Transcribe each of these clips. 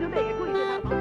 也注意这场。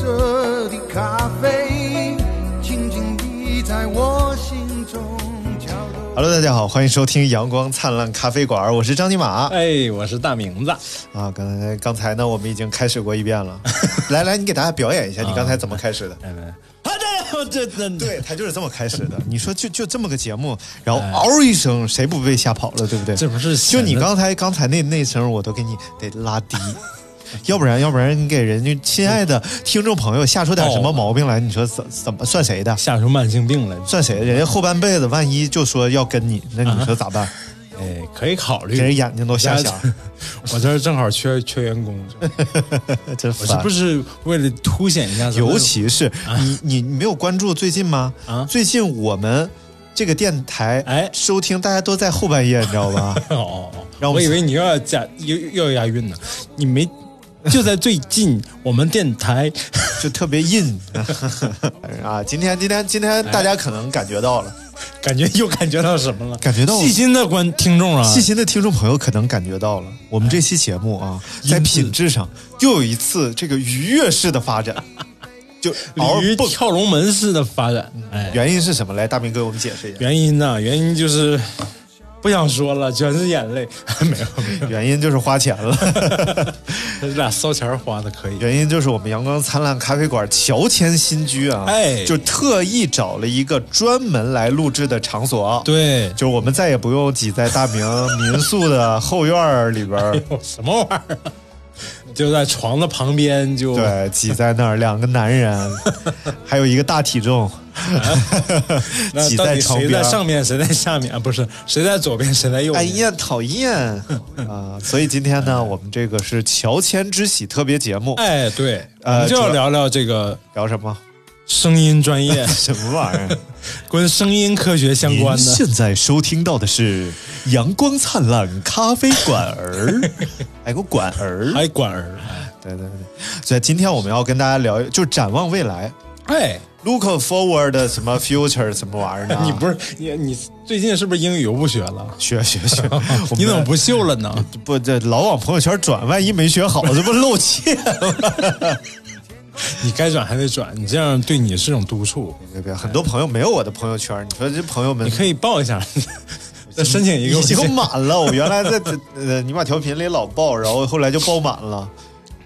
是苦涩的咖啡，静静地在我心中敲动。Hello，大家好，欢迎收听阳光灿烂咖啡馆，我是张尼玛哎，我是大明子。啊。刚才刚才呢，我们已经开始过一遍了。来来，你给大家表演一下，你刚才怎么开始的？来来，啊这这这对他就是这么开始的。你说就就这么个节目，然后嗷一声，谁不被吓跑了，对不对？这不是就你刚才刚才那那声，我都给你得拉低。要不然，要不然你给人家亲爱的听众朋友吓出点什么毛病来，你说怎怎么算谁的？吓出慢性病来？算谁的？人家后半辈子万一就说要跟你，那你说咋办？哎，可以考虑。给人眼睛都瞎瞎，我这儿正好缺缺员工，真烦我是不。是为了凸显一下？尤其是你，你你没有关注最近吗？啊最近我们这个电台，哎收听大家都在后半夜，你知道吧？哦哦哦，让我我以为你又要加又又要押韵呢，你没。就在最近，我们电台 就特别硬 啊！今天今天今天大家可能感觉到了，感觉又感觉到什么了？感觉到细心的观听众啊，细心的听众朋友可能感觉到了，我们这期节目啊，在品质上又有一次这个愉悦式的发展，就。鲤鱼跳龙门式的发展。哎，原因是什么？来，大明给我们解释一下。原因呢？原因就是不想说了，全是眼泪。没有没有，原因就是花钱了。这 俩烧钱花的可以。原因就是我们阳光灿烂咖啡馆乔迁新居啊，哎就特意找了一个专门来录制的场所，，对，就是我们再也不用挤在大明民宿的后院里边儿，什么玩意儿啊？就在床的旁边就对，挤在那儿，两个男人，还有一个大体重，那 挤在床边谁。在上面，谁在下面啊？不是，谁在左边，谁在右边？哎呀，讨厌啊！所以今天呢，我们这个是乔迁之喜特别节目，哎，对，呃就要聊聊这个聊什么？声音专业，什么玩意儿？跟声音科学相关的。现在收听到的是阳光灿烂咖啡馆儿，还有个馆儿。还馆儿，对对对，所以今天我们要跟大家聊，就展望未来哎，，look forward 什么 future 什么玩意儿的。你不是你你最近是不是英语又不学了？学学学，你怎么不秀了呢？不这老往朋友圈转？万一没学好，这不露怯吗？你该转还得转，你这样对你是种督促。别别，很多朋友没有我的朋友圈，你说这朋友们你可以报一下，再申请一个已经满了。我原来在呃尼玛调频里老报，然后后来就报满了，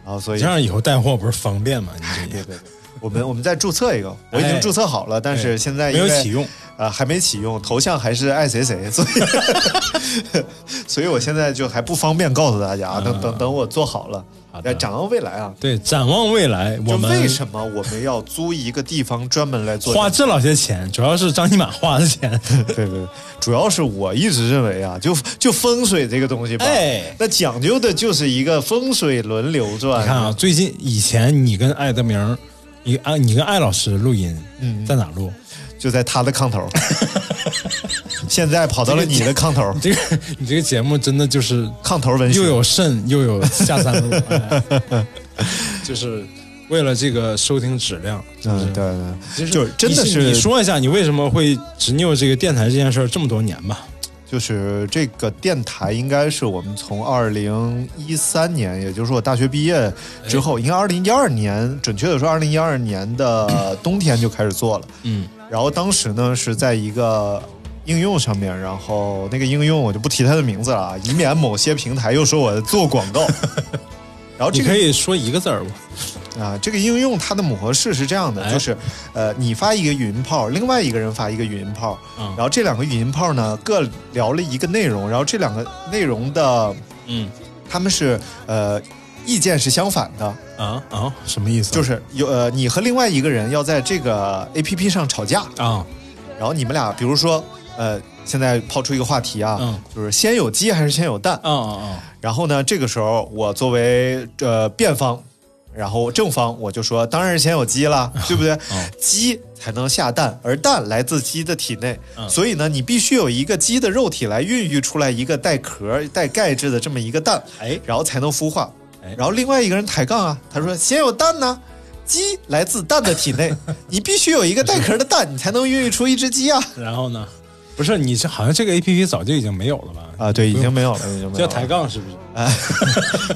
然后所以这样以后带货不是方便吗？你这别别别，我们我们再注册一个，我已经哎注册好了，但是现在没有启用，啊、还没启用，头像还是爱谁谁，所以所以我现在就还不方便告诉大家，等等等我做好了，嗯好的呃展望未来啊。对，展望未来，我们为什么我们要租一个地方专门来做花这老些钱，主要是张尼玛花的钱。对对对，主要是我一直认为啊，就就风水这个东西吧，哎那讲究的就是一个风水轮流转。你看啊，最近以前你跟艾德明，你啊，你跟艾老师录音，嗯在哪录？就在他的炕头，现在跑到了你的炕头，这个你这个节目真的就是炕头文学又有肾又有下三路，哎就是为了这个收听质量。嗯，对对，就是真的是你说一下，你为什么会执拗这个电台这件事儿这么多年吧？就是这个电台应该是我们从二零一三年，也就是我大学毕业之后，应该二零一二年，准确的说二零一二年的冬天就开始做了。嗯，然后当时呢是在一个应用上面，然后那个应用我就不提它的名字了啊，以免某些平台又说我做广告。然后你这个可以说一个字儿吗？啊，这个应用它的模式是这样的，哎就是呃，你发一个语音炮，另外一个人发一个语音炮，嗯然后这两个语音炮呢各聊了一个内容，然后这两个内容的嗯他们是呃意见是相反的，啊啊，什么意思？就是有呃你和另外一个人要在这个 A P P 上吵架，啊，然后你们俩比如说呃现在抛出一个话题啊，嗯。就是先有鸡还是先有蛋？啊啊然后呢，这个时候我作为呃辩方，然后正方我就说，当然是先有鸡啦，对不对？鸡才能下蛋，而蛋来自鸡的体内，嗯。所以呢，你必须有一个鸡的肉体来孕育出来一个带壳、带钙质的这么一个蛋，哎。然后才能孵化。哎。然后另外一个人抬杠啊，他说先有蛋呢。鸡来自蛋的体内，你必须有一个带壳的蛋，你才能孕育出一只鸡啊！啊，然后呢？不是你这好像这个 A P P 早就已经没有了吧？啊，对，已经没有了，已经没有了。叫抬杠是不是？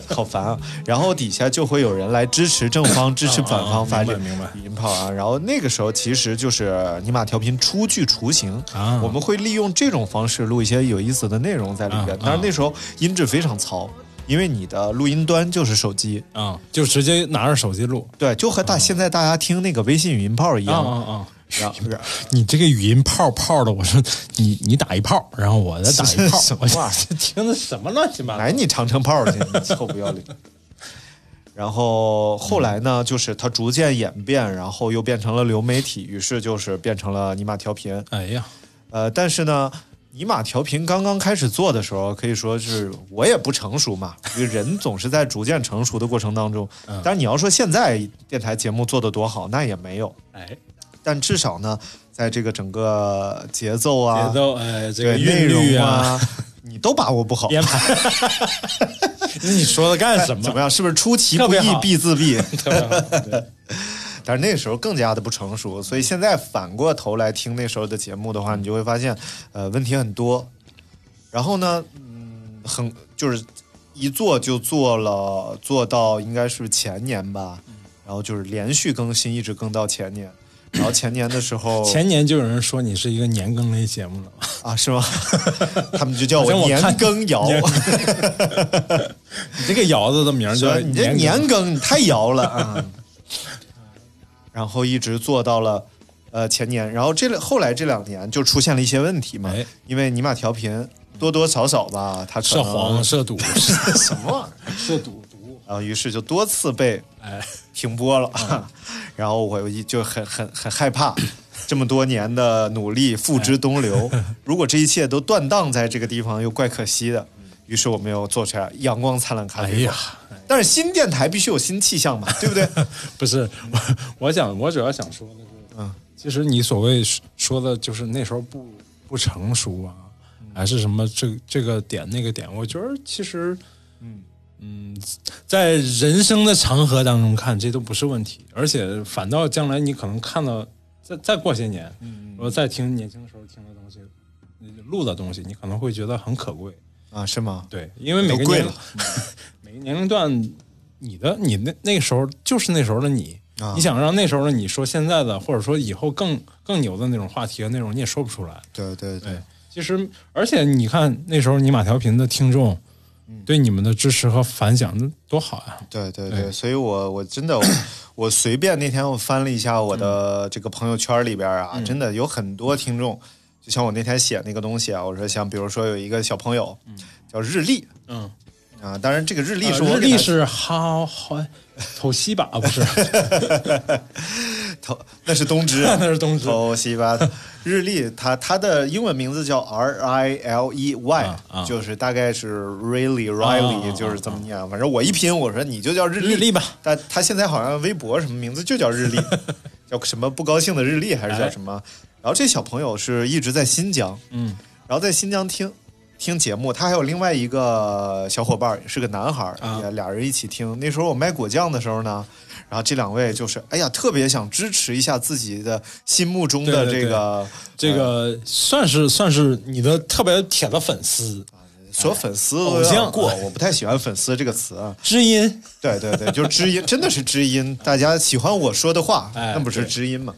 好烦啊！然后底下就会有人来支持正方、支持反方发这个明白音炮啊。然后那个时候其实就是尼玛调频初具雏形啊我们会利用这种方式录一些有意思的内容在里边但是那时候音质非常糙，因为你的录音端就是手机，啊，就直接拿着手机录。对，就和大现在大家听那个微信语音炮一啊样。啊啊！然后然后 你这个语音炮炮的，我说你你打一炮，然后我再打一炮，什么我玩意这听的什么乱七八糟？来你长城炮去，你臭不要脸。然后后来呢，就是它逐渐演变，然后又变成了流媒体，于是就是变成了尼玛调频。哎呀，呃，但是呢，尼玛调频刚刚开始做的时候，可以说是 我也不成熟嘛，因为人总是在逐渐成熟的过程当中。嗯但是你要说现在电台节目做的多好，那也没有。哎，但至少呢，在这个整个节奏啊、节奏哎，这个内韵律容啊，你都把握不好。编排。那 你说的干什么？怎么样？是不是出其不意必自毙？但是那时候更加的不成熟，所以现在反过头来听那时候的节目的话，你就会发现，呃，问题很多。然后呢，嗯，很就是一做就做了，做到应该是前年吧，然后就是连续更新，一直更到前年。然后前年的时候，前年就有人说你是一个年更类节目了？啊是吗？他们就叫我年好像我看羹尧。你这个窑子的名儿叫你这年年更你太摇了啊！然后一直做到了呃前年，然后这两后来这两年就出现了一些问题嘛，哎因为尼玛调频多多少少吧，它可涉能黄涉赌 什么玩意儿，涉赌毒，然后于是就多次被哎，停播了，然后我一就很很很害怕。这么多年的努力付之东流，如果这一切都断档在这个地方，又怪可惜的。于是我们又做出来阳光灿烂咖啡馆。哎呀，但是新电台必须有新气象嘛，对不对？不是我，我想我主要想说的是，嗯，其实你所谓说的就是那时候不不成熟啊，还是什么这这个点那个点，我觉得其实，嗯嗯，在人生的长河当中看，这都不是问题，而且反倒将来你可能看到，再再过些年，嗯，我再听年轻的时候听的东西，录的东西，你可能会觉得很可贵。啊，是吗？对，因为每个年 每个年龄段，你的你那那个时候就是那时候的你，啊你想让那时候的你说现在的，或者说以后更更牛的那种话题和内容，你也说不出来。对对对对，其实而且你看那时候你马调频的听众，对你们的支持和反响，那多好呀！对对对，对所以我我真的我我随便那天我翻了一下我的这个朋友圈里边啊，真的有很多听众，就像我那天写那个东西啊，我说像比如说有一个小朋友，叫日历嗯，啊，当然这个日历呃是日历是好好偷西吧，不是？头那是东芝啊，那是东芝头西吧。日历它它的英文名字叫 R I L E Y，、啊啊就是大概是 really 啊 Riley，、啊就是这么念。反正我一拼，我说你就叫日历日历吧。但他现在好像微博什么名字就叫日历，叫什么不高兴的日历还是叫什么？然后这小朋友是一直在新疆，嗯，然后在新疆听听节目，他还有另外一个小伙伴是个男孩儿，啊也俩人一起听。那时候我卖果酱的时候呢，然后这两位就是哎呀，特别想支持一下自己的心目中的这个这个算是算是你的特别铁的粉丝，说粉丝偶像过，我不太喜欢粉丝这个词啊。知音。对对对，就是知音，真的是知音。大家喜欢我说的话，哎那不是知音嘛？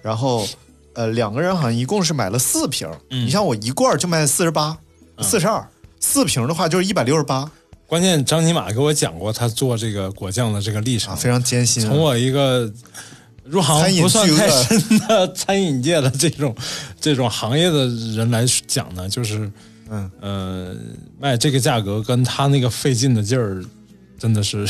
然后呃，两个人好像一共是买了四瓶。嗯。你像我一罐就卖四十八、四十二，四瓶的话就是一百六十八。关键张尼玛给我讲过他做这个果酱的这个历程，啊，非常艰辛。啊。从我一个入行不算太深的餐饮界的这种这种行业的人来讲呢，就是嗯。呃卖这个价格跟他那个费劲的劲儿，真的是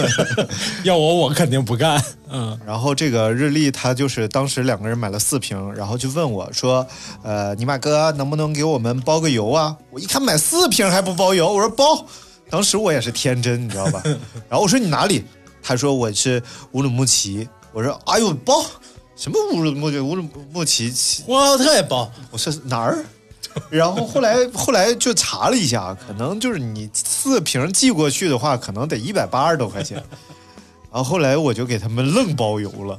要我我肯定不干。嗯，然后这个日历他就是当时两个人买了四瓶，然后就问我说：“呃，尼玛哥能不能给我们包个邮啊？”我一看买四瓶还不包邮，我说包。当时我也是天真，你知道吧？然后我说你哪里？他说我是乌鲁木齐。我说哎呦包什么乌鲁木齐？乌鲁木齐呼和浩特也包，我说哪儿？然后后来后来就查了一下，可能就是你四瓶寄过去的话，可能得一百八十多块钱。然后后来我就给他们愣包邮了，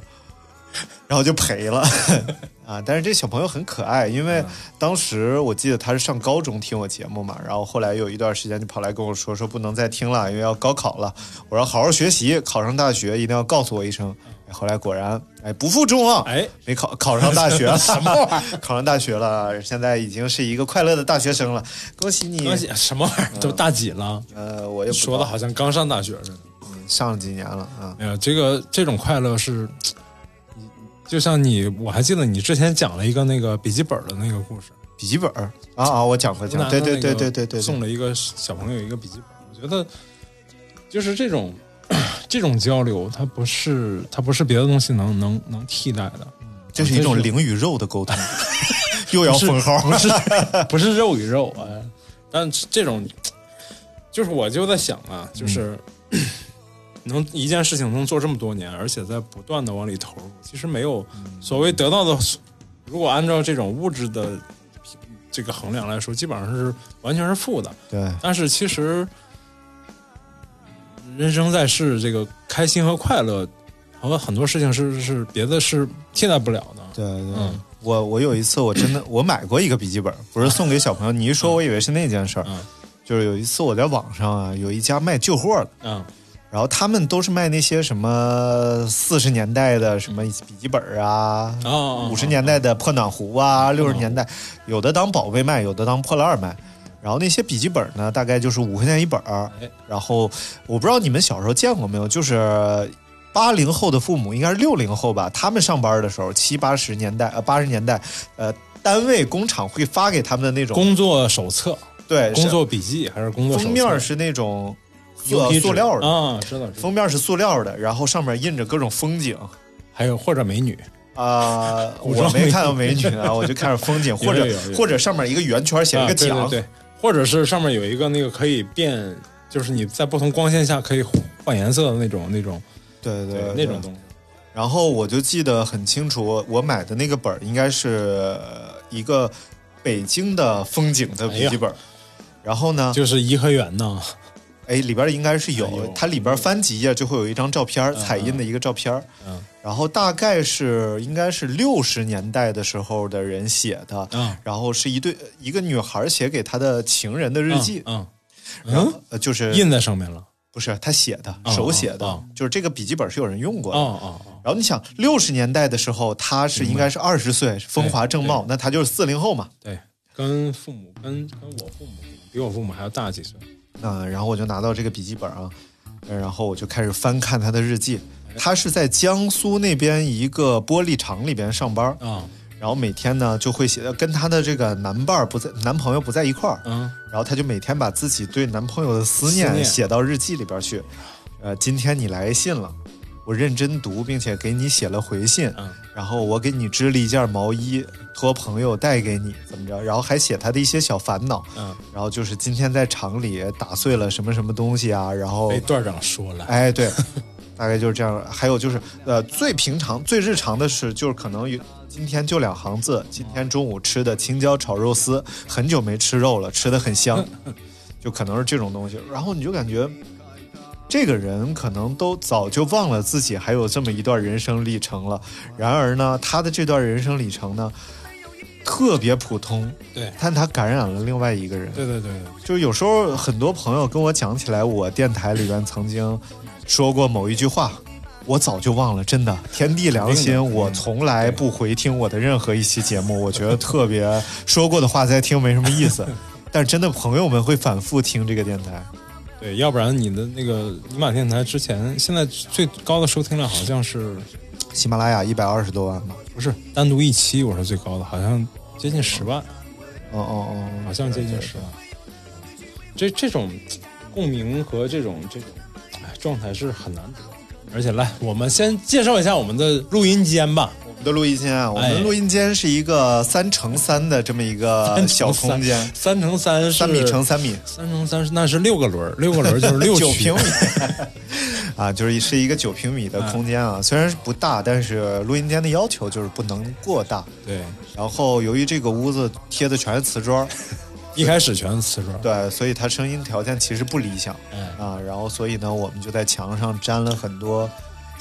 然后就赔了 啊！但是这小朋友很可爱，因为当时我记得他是上高中听我节目嘛，然后后来有一段时间就跑来跟我说说不能再听了，因为要高考了。我说好好学习，考上大学一定要告诉我一声。哎后来果然，哎，不负众望，哎，没考考上大学了，什么玩意儿？考上大学了，现在已经是一个快乐的大学生了，恭喜你！恭喜什么玩意儿？都大几了，呃，我也不知道。说的好像刚上大学似的。上了几年了啊。没有这个这种快乐是，就像你，我还记得你之前讲了一个那个笔记本的那个故事，笔记本儿？啊啊，我讲过讲过，对对对对对对，送了一个小朋友一个笔记本，我觉得就是这种这种交流，它不是它不是别的东西能能能替代的，这是一种灵与肉的沟通，又要封号，不是不是肉与肉啊，但这种就是我就在想啊，就是。能一件事情能做这么多年，而且在不断的往里投入，其实没有所谓得到的。如果按照这种物质的这个衡量来说，基本上是完全是负的。对，但是其实人生在世，这个开心和快乐和很多事情是是别的是替代不了的。对对，嗯我我有一次我真的我买过一个笔记本，不是送给小朋友，你一说我以为是那件事儿，嗯就是有一次我在网上啊有一家卖旧货的。嗯然后他们都是卖那些什么四十年代的什么笔记本啊，哦五十年代的破暖壶啊，六十年代有的当宝贝卖，有的当破烂卖。然后那些笔记本呢，大概就是五块钱一本儿。哎。然后我不知道你们小时候见过没有，就是八零后的父母，应该是六零后吧，他们上班的时候，七八十年代呃八十年代，呃单位工厂会发给他们的那种工作手册、对工作笔记还是工作手册？封面是那种塑塑料的。啊，知道。封面是塑料的，然后上面印着各种风景。还有或者美女，啊、我没看到美女啊，我就看着风景，或者或者上面一个圆圈写了啊个奖，对对对，或者是上面有一个那个可以变，就是你在不同光线下可以换颜色的那种那种对对对那种东西。然后我就记得很清楚，我买的那个本儿应该是一个北京的风景的笔记本儿。然后呢，就是颐和园呐，哎，里边应该是有，哎它里边翻几页就会有一张照片儿，彩印的一个照片。嗯然后大概是应该是六十年代的时候的人写的，嗯然后是一对一个女孩写给她的情人的日记，嗯，然后呃就是印在上面了。不是他写的，哦手写的，哦就是这个笔记本是有人用过的。然后你想，六十年代的时候，他是应该是二十岁，风华正茂，那他就是四零后嘛。对，跟父母跟跟我父母比我父母还要大几岁。嗯，然后我就拿到这个笔记本啊，呃然后我就开始翻看他的日记。他是在江苏那边一个玻璃厂里边上班，啊然后每天呢就会写，跟他的这个男伴儿不在，男朋友不在一块儿，嗯然后他就每天把自己对男朋友的思念写到日记里边去。呃，今天你来信了，我认真读，并且给你写了回信。嗯然后我给你织了一件毛衣，托朋友带给你，怎么着？然后还写他的一些小烦恼。嗯，然后就是今天在厂里打碎了什么什么东西啊，然后被段长说了。哎，对，大概就是这样。还有就是，呃，最平常、最日常的是，就是可能有今天就两行字，今天中午吃的青椒炒肉丝，很久没吃肉了，吃的很香，就可能是这种东西。然后你就感觉。这个人可能都早就忘了自己还有这么一段人生历程了，然而呢，他的这段人生历程呢，特别普通，对。但他感染了另外一个人。对对对。对，就是有时候很多朋友跟我讲起来，我电台里边曾经说过某一句话，我早就忘了，真的，天地良心，我从来不回听我的任何一期节目，我觉得特别说过的话再听没什么意思。但是真的朋友们会反复听这个电台，对，要不然你的那个尼玛电台之前现在最高的收听量好像是喜马拉雅一百二十多万吧？不是单独一期我是最高的，好像接近十万，哦哦哦，好像接近十万。这这种共鸣和这种这种哎状态是很难得。而且来，我们先介绍一下我们的录音间吧。我的录音间啊，我哎们录音间是一个三乘三的这么一个小空间，三乘三是三米乘三米，三乘三是那是六个轮儿，六个轮儿就是 六曲九平米 啊，就是是一个九平米的空间啊。虽然是不大，但是录音间的要求就是不能过大。对，然后由于这个屋子贴的全是瓷砖，一开始全是瓷砖。对，所以它声音条件其实不理想嗯，啊。然后所以呢，我们就在墙上粘了很多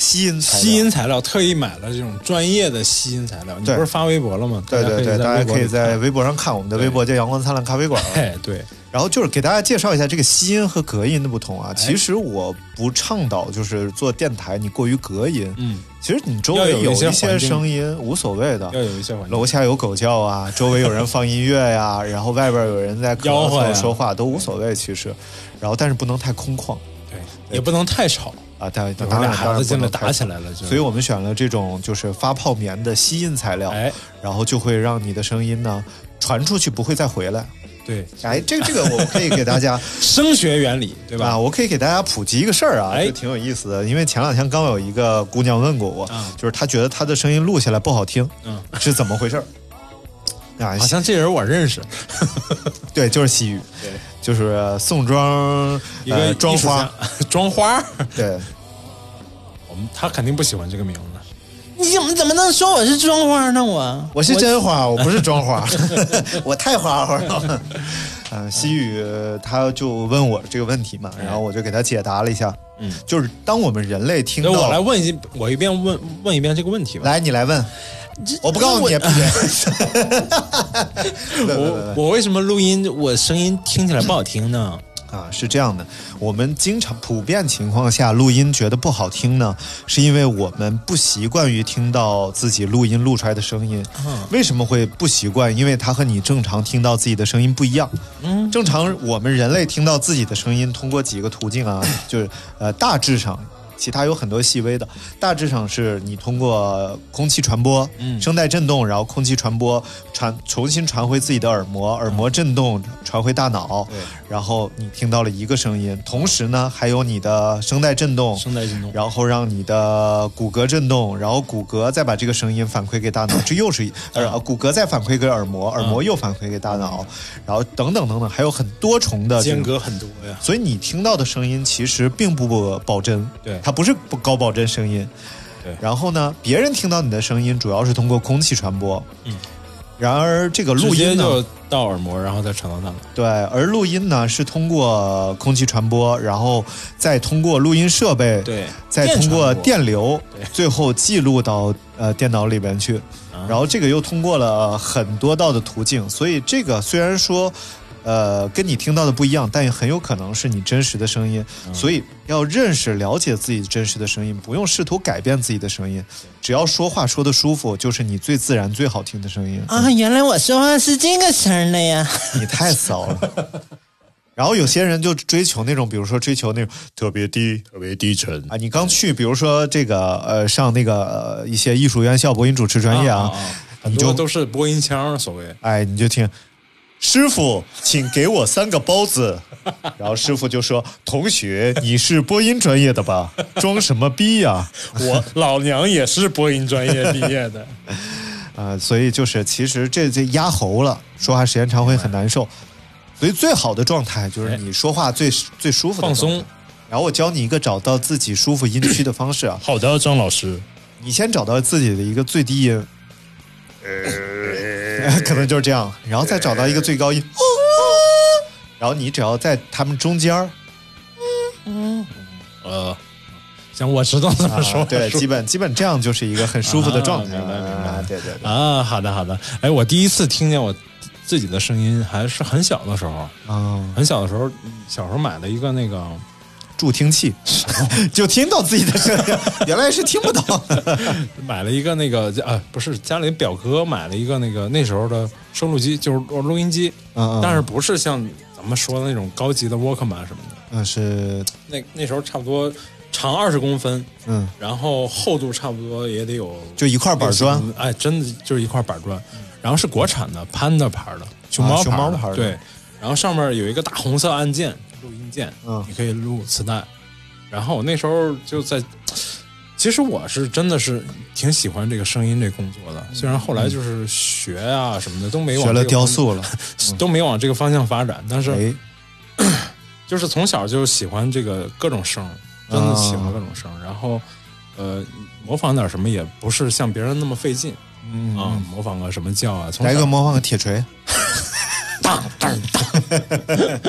吸音材料。吸音材料特意买了这种专业的吸音材料。你不是发微博了吗？对对对，大家可以在微微博上看，我们的微博叫“阳光灿烂咖啡馆”。哎，对，然后就是给大家介绍一下这个吸音和隔音的不同啊。其实我不倡导就是做电台你过于隔音，嗯，其实你周围有一些声音无所谓的，要有一些环境。楼下有狗叫啊，周围有人放音乐呀、然后外边有人在咳吆喝说话都无所谓，其实。然后但是不能太空旷。对，也不能太吵，啊，当有当然俩孩子进来打起来了就。所以我们选了这种就是发泡棉的吸音材料，哎，然后就会让你的声音呢传出去不会再回来。对，哎，这个这个我可以给大家 声学原理对啊，吧？我可以给大家普及一个事儿啊，哎就挺有意思的。因为前两天刚有一个姑娘问过我，啊就是她觉得她的声音录下来不好听，嗯，是怎么回事儿？啊，好像这人我认识，对，就是西域，对，就是宋庄一个呃妆艺术花庄，花。对，我们他肯定不喜欢这个名字。你怎么怎么能说我是庄花呢？我我是真花，我不是庄花，我太花花了。呃，西雨他就问我这个问题嘛，然后我就给他解答了一下。嗯，就是当我们人类听到，我来问一，我一遍问问一遍这个问题吧。来你来问，我不告诉你，闭嘴。我 我为什么录音我声音听起来不好听呢？啊，是这样的，我们经常普遍情况下录音觉得不好听呢，是因为我们不习惯于听到自己录音录出来的声音。为什么会不习惯？因为它和你正常听到自己的声音不一样。嗯，正常我们人类听到自己的声音，通过几个途径啊，就是呃，大致上。其他有很多细微的，大致上是你通过空气传播，嗯。声带震动，然后空气传播传重新传回自己的耳膜，耳膜震动传回大脑，对。然后你听到了一个声音，同时呢还有你的声带震动，声带震动，然后让你的骨骼震动，然后骨骼再把这个声音反馈给大脑，这又是骨骼再反馈给耳膜，耳膜又反馈给大脑，然后等等等等，还有很多重的间隔很多呀。所以你听到的声音其实并不保真，对。它不是不高保真声音。对然后呢，别人听到你的声音主要是通过空气传播，嗯。然而这个录音呢，就到耳膜，然后再传到那里。对，而录音呢是通过空气传播，然后再通过录音设备，对，再通过电流对，最后记录到呃电脑里边去。啊然后这个又通过了很多道的途径，所以这个虽然说，呃，跟你听到的不一样，但也很有可能是你真实的声音。嗯所以要认识、了解自己真实的声音，不用试图改变自己的声音，只要说话说的舒服，就是你最自然、最好听的声音。啊，原来我说话是这个声儿的呀！你太骚了。然后有些人就追求那种，比如说追求那种特别低特别低沉啊。你刚去，比如说这个呃上那个呃一些艺术院校播音主持专业啊，很你就多都是播音腔，所谓哎，你就听，师傅，请给我三个包子。然后师傅就说：“同学，你是播音专业的吧？装什么逼呀、我老娘也是播音专业毕业的。啊？”所以就是其实这这压喉了，说话时间长会很难受。所以最好的状态就是你说话最最舒服的放松。然后我教你一个找到自己舒服音区的方式啊。好的，张老师。你先找到自己的一个最低音，可能就是这样，然后再找到一个最高音，然后你只要在他们中间儿，呃，行，我知道怎么说。啊对，基本基本这样就是一个很舒服的状态。啊明白明白啊对对对。啊，好的好的。哎，我第一次听见我自己的声音，还是很小的时候，啊，很小的时候，小时候买了一个那个助听器，就听到自己的声音，原来是听不到。买了一个那个啊，不是家里表哥买了一个那个那时候的收录机，就是录音机，嗯嗯但是不是像咱们说的那种高级的 Walkman 什么的，嗯，是。那那时候差不多长二十公分，嗯，然后厚度差不多也得有就一块板砖，哎，真的就是一块板砖，然后是国产的 Panda 牌的熊猫啊熊猫牌的。对，然后上面有一个大红色按键，录音键，嗯。你可以录磁带。然后我那时候就在，其实我是真的是挺喜欢这个声音这工作的，虽然后来就是学啊什么的都没往学了这个方雕塑了。都没往这个方向发展，但是哎，就是从小就喜欢这个各种声，真的喜欢各种声。然后，呃，模仿点什么也不是像别人那么费劲。嗯。啊，模仿个什么叫啊，从来个模仿个铁锤，当当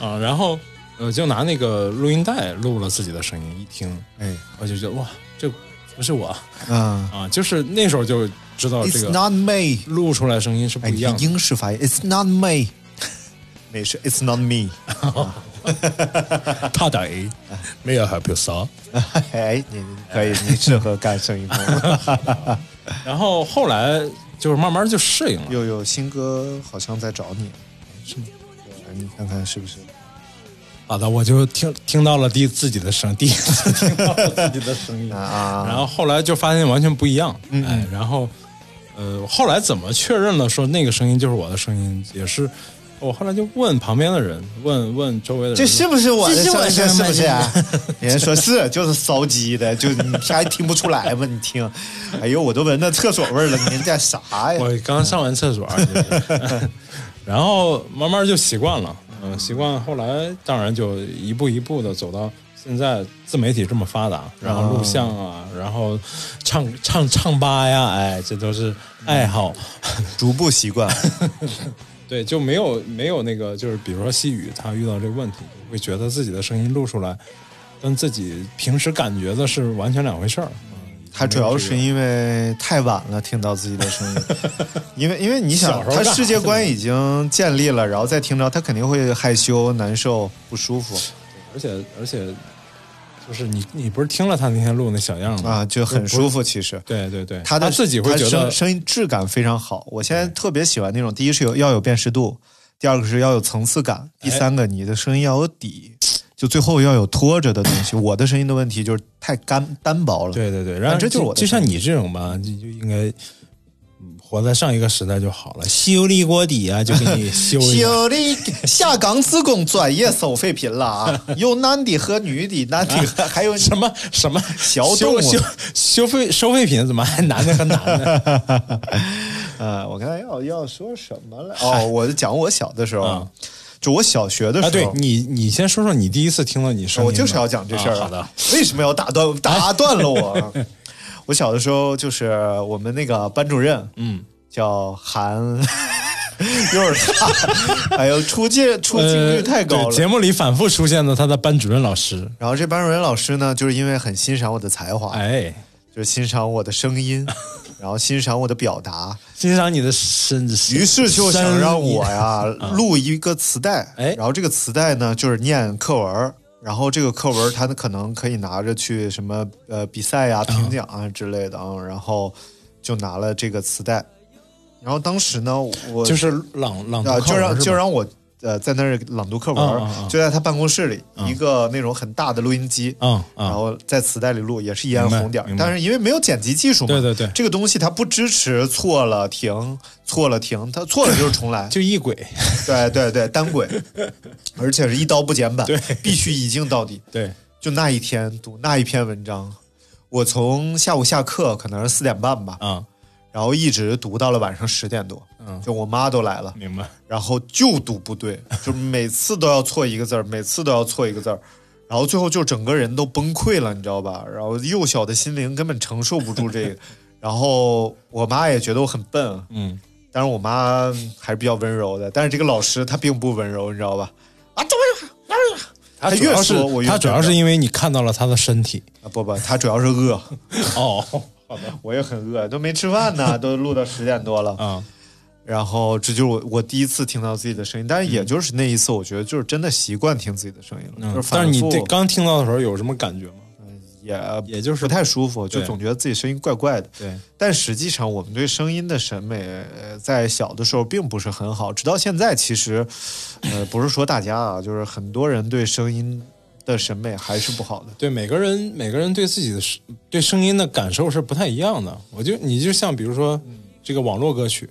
当啊，然后呃就拿那个录音带录了自己的声音，一听，哎，我就觉得哇，这不是我。嗯啊，就是那时候就知道这，It's 个 not me，录出来声音是不哎，你一样的。英式发音，It's not me，美式，It's not me，他得没有 help you sir。哎，你你可以，你适合干声音。工作。然后后来就是慢慢就适应了。又有新歌好像在找你，是吗？对你看看是不是？好的，我就听听到了第自己的声，第一次听到了自己的声音啊然后后来就发现完全不一样，嗯哎，然后呃，后来怎么确认了说那个声音就是我的声音，也是我后来就问旁边的人，问问周围的人，这是不是我的声音？是不是啊？人家说是，就是骚鸡的，就你还听不出来吗？你听，哎呦，我都闻到厕所味儿了，你干啥呀？我刚上完厕所，就是然后慢慢就习惯了，嗯，习惯后来当然就一步一步的走到现在自媒体这么发达，然后录像啊，然后唱唱唱吧呀，哎，这都是爱好，逐步习惯。对，就没有没有那个，就是比如说细雨，他遇到这个问题，就会觉得自己的声音录出来，跟自己平时感觉的是完全两回事儿。他主要是因为太晚了听到自己的声音，因为因为你想，他世界观已经建立了，然后再听着，他肯定会害羞、难受、不舒服而且而且，就是你你不是听了他那天录那小样吗？啊，就很舒服。其实对对对，他的自己会他觉得声声音质感非常好。我现在特别喜欢那种，第一是有要有辨识度，第二个是要有层次感，第三个你的声音要有底，就最后要有拖着的东西。我的声音的问题就是太干单薄了。对对对，然后这就是我就像你这种吧，就就应该嗯活在上一个时代就好了，修理锅底啊，就给你修一下。修理下岗职工专业收废品了啊！有男的和女的，男的和还有 什么什么小动物修修 收费收废品怎么还男的和男的？呃，我刚才要要说什么了？哦，我就讲我小的时候，啊就我小学的时候，啊，对你你先说说你第一次听到你声音，我就是要讲这事儿、啊好的，为什么要打断打断了我？我小的时候就是我们那个班主任，嗯，叫韩，有点大，哎呦，出镜出镜率太高了。节目里反复出现的他的班主任老师，然后这班主任老师呢，就是因为很欣赏我的才华，哎，就是欣赏我的声音，然后欣赏我的表达，欣赏你的身，于是就想让我呀啊录一个磁带，哎然后这个磁带呢就是念课文儿，然后这个课文他可能可以拿着去什么呃比赛呀、评奖啊之类的啊，然后就拿了这个磁带，然后当时呢我就是朗朗读啊就让就让我呃在那儿朗读课文就在他办公室里、一个那种很大的录音机，然后在磁带里录也是一样红点但是因为没有剪辑技术嘛，对对对。这个东西它不支持错了停，错了停，它错了就是重来，就一轨，对对对，单轨，而且是一刀不剪版，对。必须一镜到底。对，就那一天读那一篇文章，我从下午下课可能是四点半吧，嗯，然后一直读到了晚上十点多，嗯。就我妈都来了，明白，然后就读不对，就每次都要错一个字儿，每次都要错一个字儿，然后最后就整个人都崩溃了，你知道吧？然后幼小的心灵根本承受不住这个，然后我妈也觉得我很笨，嗯，但是我妈还是比较温柔的，但是这个老师他并不温柔，你知道吧？啊，怎么他越主要是说我越他主要是因为你看到了他的身体，啊不不，他主要是饿，哦，好的，我也很饿，都没吃饭呢，都录到十点多了。啊，然后这就是我我第一次听到自己的声音，但是也就是那一次，我觉得就是真的习惯听自己的声音了，嗯就是反但是你对刚听到的时候有什么感觉吗？也也就是不太舒服，就总觉得自己声音怪怪的。对，但实际上，我们对声音的审美，呃在小的时候并不是很好，直到现在，其实，呃，不是说大家啊，就是很多人对声音的审美还是不好的。对每个人每个人对自己的对声音的感受是不太一样的。我就你就像比如说这个网络歌曲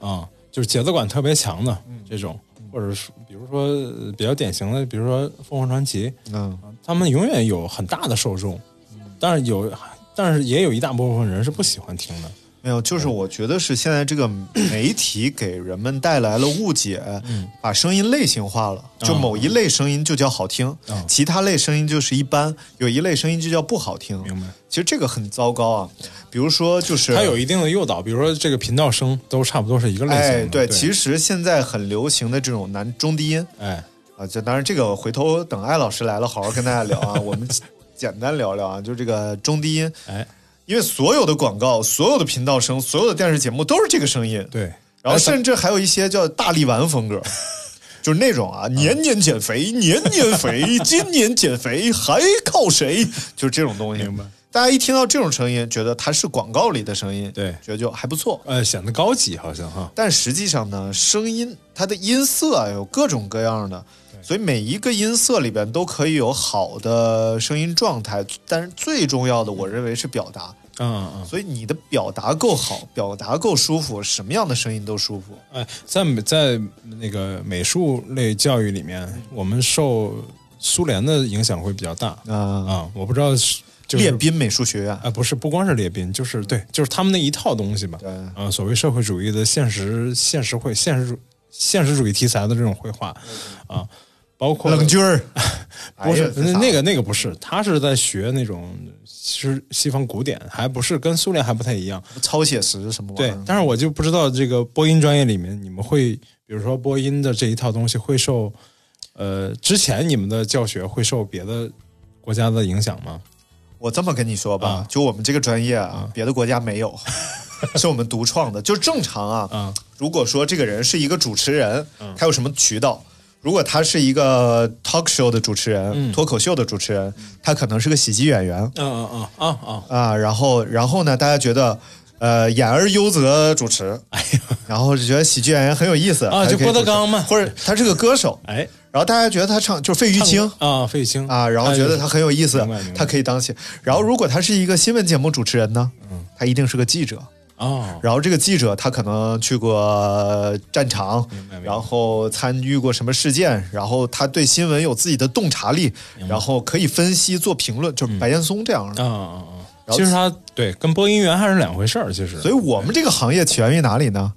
啊、就是节奏感特别强的这种，或者是比如说呃比较典型的，比如说凤凰传奇，嗯，他们永远有很大的受众，但是有但是也有一大部分人是不喜欢听的。没有，就是我觉得是现在这个媒体给人们带来了误解，把声音类型化了。就某一类声音就叫好听，嗯其他类声音就是一般，有一类声音就叫不好听。明白？其实这个很糟糕啊。比如说，就是它有一定的诱导，比如说这个频道声都差不多是一个类型的。哎，对，对，其实现在很流行的这种男中低音哎，啊，这当然这个回头等艾老师来了，好好跟大家聊啊。我们 简单聊聊啊，就这个中低音，哎，因为所有的广告、所有的频道声、所有的电视节目都是这个声音，对，然后甚至还有一些叫大力丸风格，就是那种啊，年年减肥，年年肥，今年减肥还靠谁？就是这种东西。明白。大家一听到这种声音，觉得它是广告里的声音，对觉得就还不错。呃，显得高级好像哈。但实际上呢，声音它的音色啊有各种各样的，所以每一个音色里边都可以有好的声音状态。但是最重要的，我认为是表达。嗯嗯，所以你的表达够好，表达够舒服，什么样的声音都舒服。哎，在美在那个美术类教育里面，我们受苏联的影响会比较大啊、啊。我不知道是就是列宾美术学院啊，不是不光是列宾，就是对，就是他们那一套东西吧。对啊，所谓社会主义的现实现实绘现实主现实主义题材的这种绘画啊，包括冷军儿，不是、那那个那个不是，他是在学那种是西方古典，还不是跟苏联还不太一样。超写实什么玩意儿？，对但是我就不知道这个播音专业里面，你们会比如说播音的这一套东西会受呃之前你们的教学会受别的国家的影响吗？我这么跟你说吧，啊就我们这个专业啊，别的国家没有，是我们独创的。就正常啊，啊如果说这个人是一个主持人，他有什么渠道？如果他是一个 talk show 的主持人，脱口秀的主持人，他可能是个喜剧演员。嗯嗯嗯啊啊。啊。然后，然后呢，大家觉得。呃，演而优则主持，哎呀然后就觉得喜剧演员很有意思啊就郭德纲嘛。或者他是个歌手，哎。然后大家觉得他唱就是费玉清。啊费玉清。啊，然后觉得他很有意思他可以当起。然后如果他是一个新闻节目主持人呢，他一定是个记者。哦然后这个记者他可能去过战场然后参与过什么事件，然后他对新闻有自己的洞察力，然后可以分析做评论，就是白岩松这样的。其实他对跟播音员还是两回事儿，其实所以我们这个行业起源于哪里呢？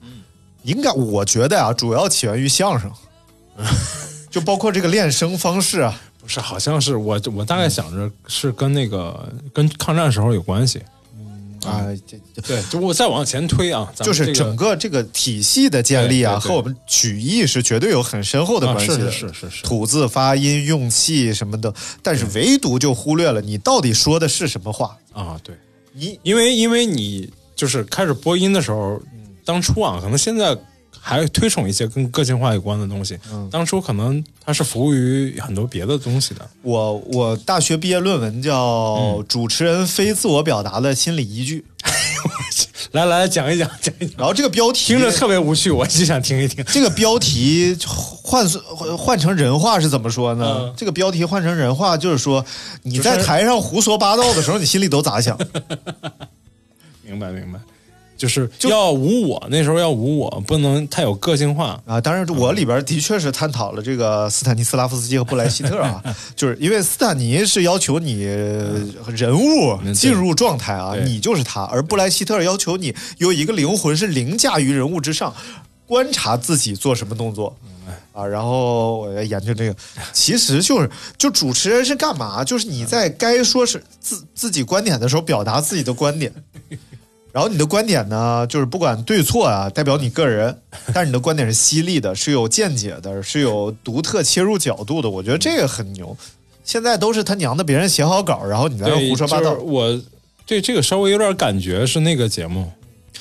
应该我觉得啊，主要起源于相声，就包括这个练声方式啊。不是好像是我我大概想着是跟那个跟抗战时候有关系。啊，对，就我再往前推啊，咱就是整个这个体系的建立啊，和我们曲艺是绝对有很深厚的啊关系的。是是是。是吐字、发音、用气什么的，但是唯独就忽略了你到底说的是什么话。啊，对，你。因为因为你就是开始播音的时候，当初啊，可能现在还推崇一些跟个性化有关的东西，当初可能它是服务于很多别的东西的。我我大学毕业论文叫《主持人非自我表达的心理依据》，来来讲一讲，讲一讲，然后这个标题听着特别无趣，我就想听一听。这个标题换换换成人话是怎么说呢？嗯这个标题换成人话就是说，你在台上胡说八道的时候，你心里都咋想？明 白明白，就是要无我，那时候要无我，不能太有个性化。啊，当然，我里边的确是探讨了这个斯坦尼斯拉夫斯基和布莱希特啊，就是因为斯坦尼是要求你人物嗯进入状态啊，你就是他，而布莱希特要求你有一个灵魂是凌驾于人物之上，观察自己做什么动作。啊，然后我要研究这个，其实就是就主持人是干嘛？就是你在该说是自自己观点的时候，表达自己的观点。然后你的观点呢，就是不管对错啊，代表你个人，但是你的观点是犀利的，是有见解的，是有独特切入角度的。我觉得这个很牛。现在都是他娘的，别人写好稿，然后你在那，胡说八道就是。我对这个稍微有点感觉是那个节目《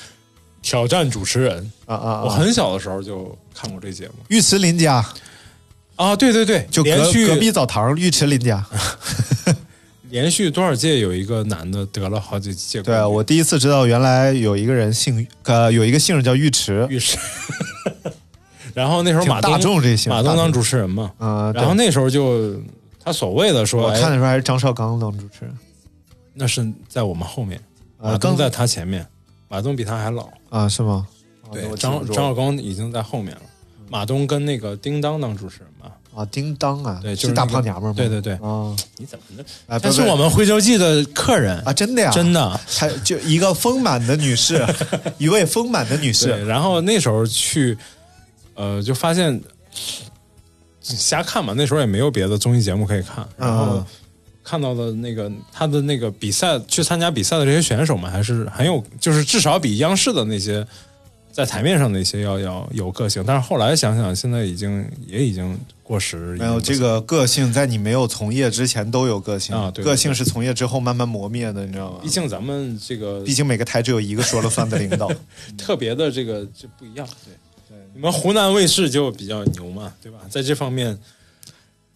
挑战主持人啊啊！我很小的时候就看过这节目尉迟林家啊，对对对，就隔隔壁澡堂尉迟林家。连续多少届有一个男的得了好几届对啊，我第一次知道原来有一个人姓呃有一个姓叫尉迟，尉迟。然后那时候马大众这姓马东当主持人嘛，嗯，然后那时候就他所谓的说，我看的时候还是张绍刚当主持人，那是在我们后面，啊马东在他前面，马东比他还老。啊，是吗？对，张张绍刚已经在后面了，马东跟那个叮当当主持人嘛。啊，叮当啊，对，就是大胖娘们儿？对对对，啊，你怎么能？啊，他是我们徽州记的客人啊，真的呀，真的，还就一个丰满的女士，一位丰满的女士。然后那时候去，呃，就发现瞎看嘛，那时候也没有别的综艺节目可以看，然后看到的那个他的那个比赛，去参加比赛的这些选手们还是很有，就是至少比央视的那些。在台面上的一些要要有个性，但是后来想想，现在已经也已经过时。没有这个个性，在你没有从业之前都有个性啊，对个性是从业之后慢慢磨灭的，你知道吗？毕竟咱们这个，毕竟每个台只有一个说了算的领导，特别的这个就不一样。对对，你们湖南卫视就比较牛嘛，对吧？在这方面，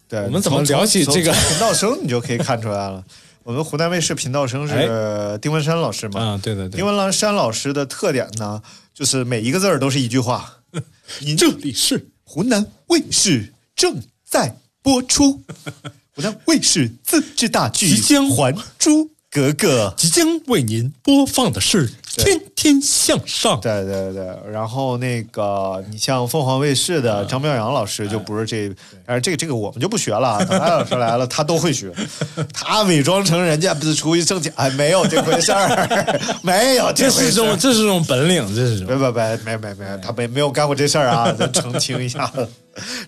对我们怎么聊起这个频道声，你就可以看出来了。我们湖南卫视频道声是丁文山老师嘛？啊，对对对，丁文山老师的特点呢？就是每一个字儿都是一句话。您这里是湖南卫视正在播出，湖南卫视自制大剧即将《还珠格格》，即将为您播放的是《天天向上》。对对对，然后那个你像凤凰卫视的张妙阳老师就不是这，但是这个这个我们就不学了。等艾老师来了，他都会学，他伪装成人家不是出于挣钱，哎，没有这回事儿，没有这是种这是种本领，这是种。别别别没没没，他没没有干过这事儿啊，咱澄清一下，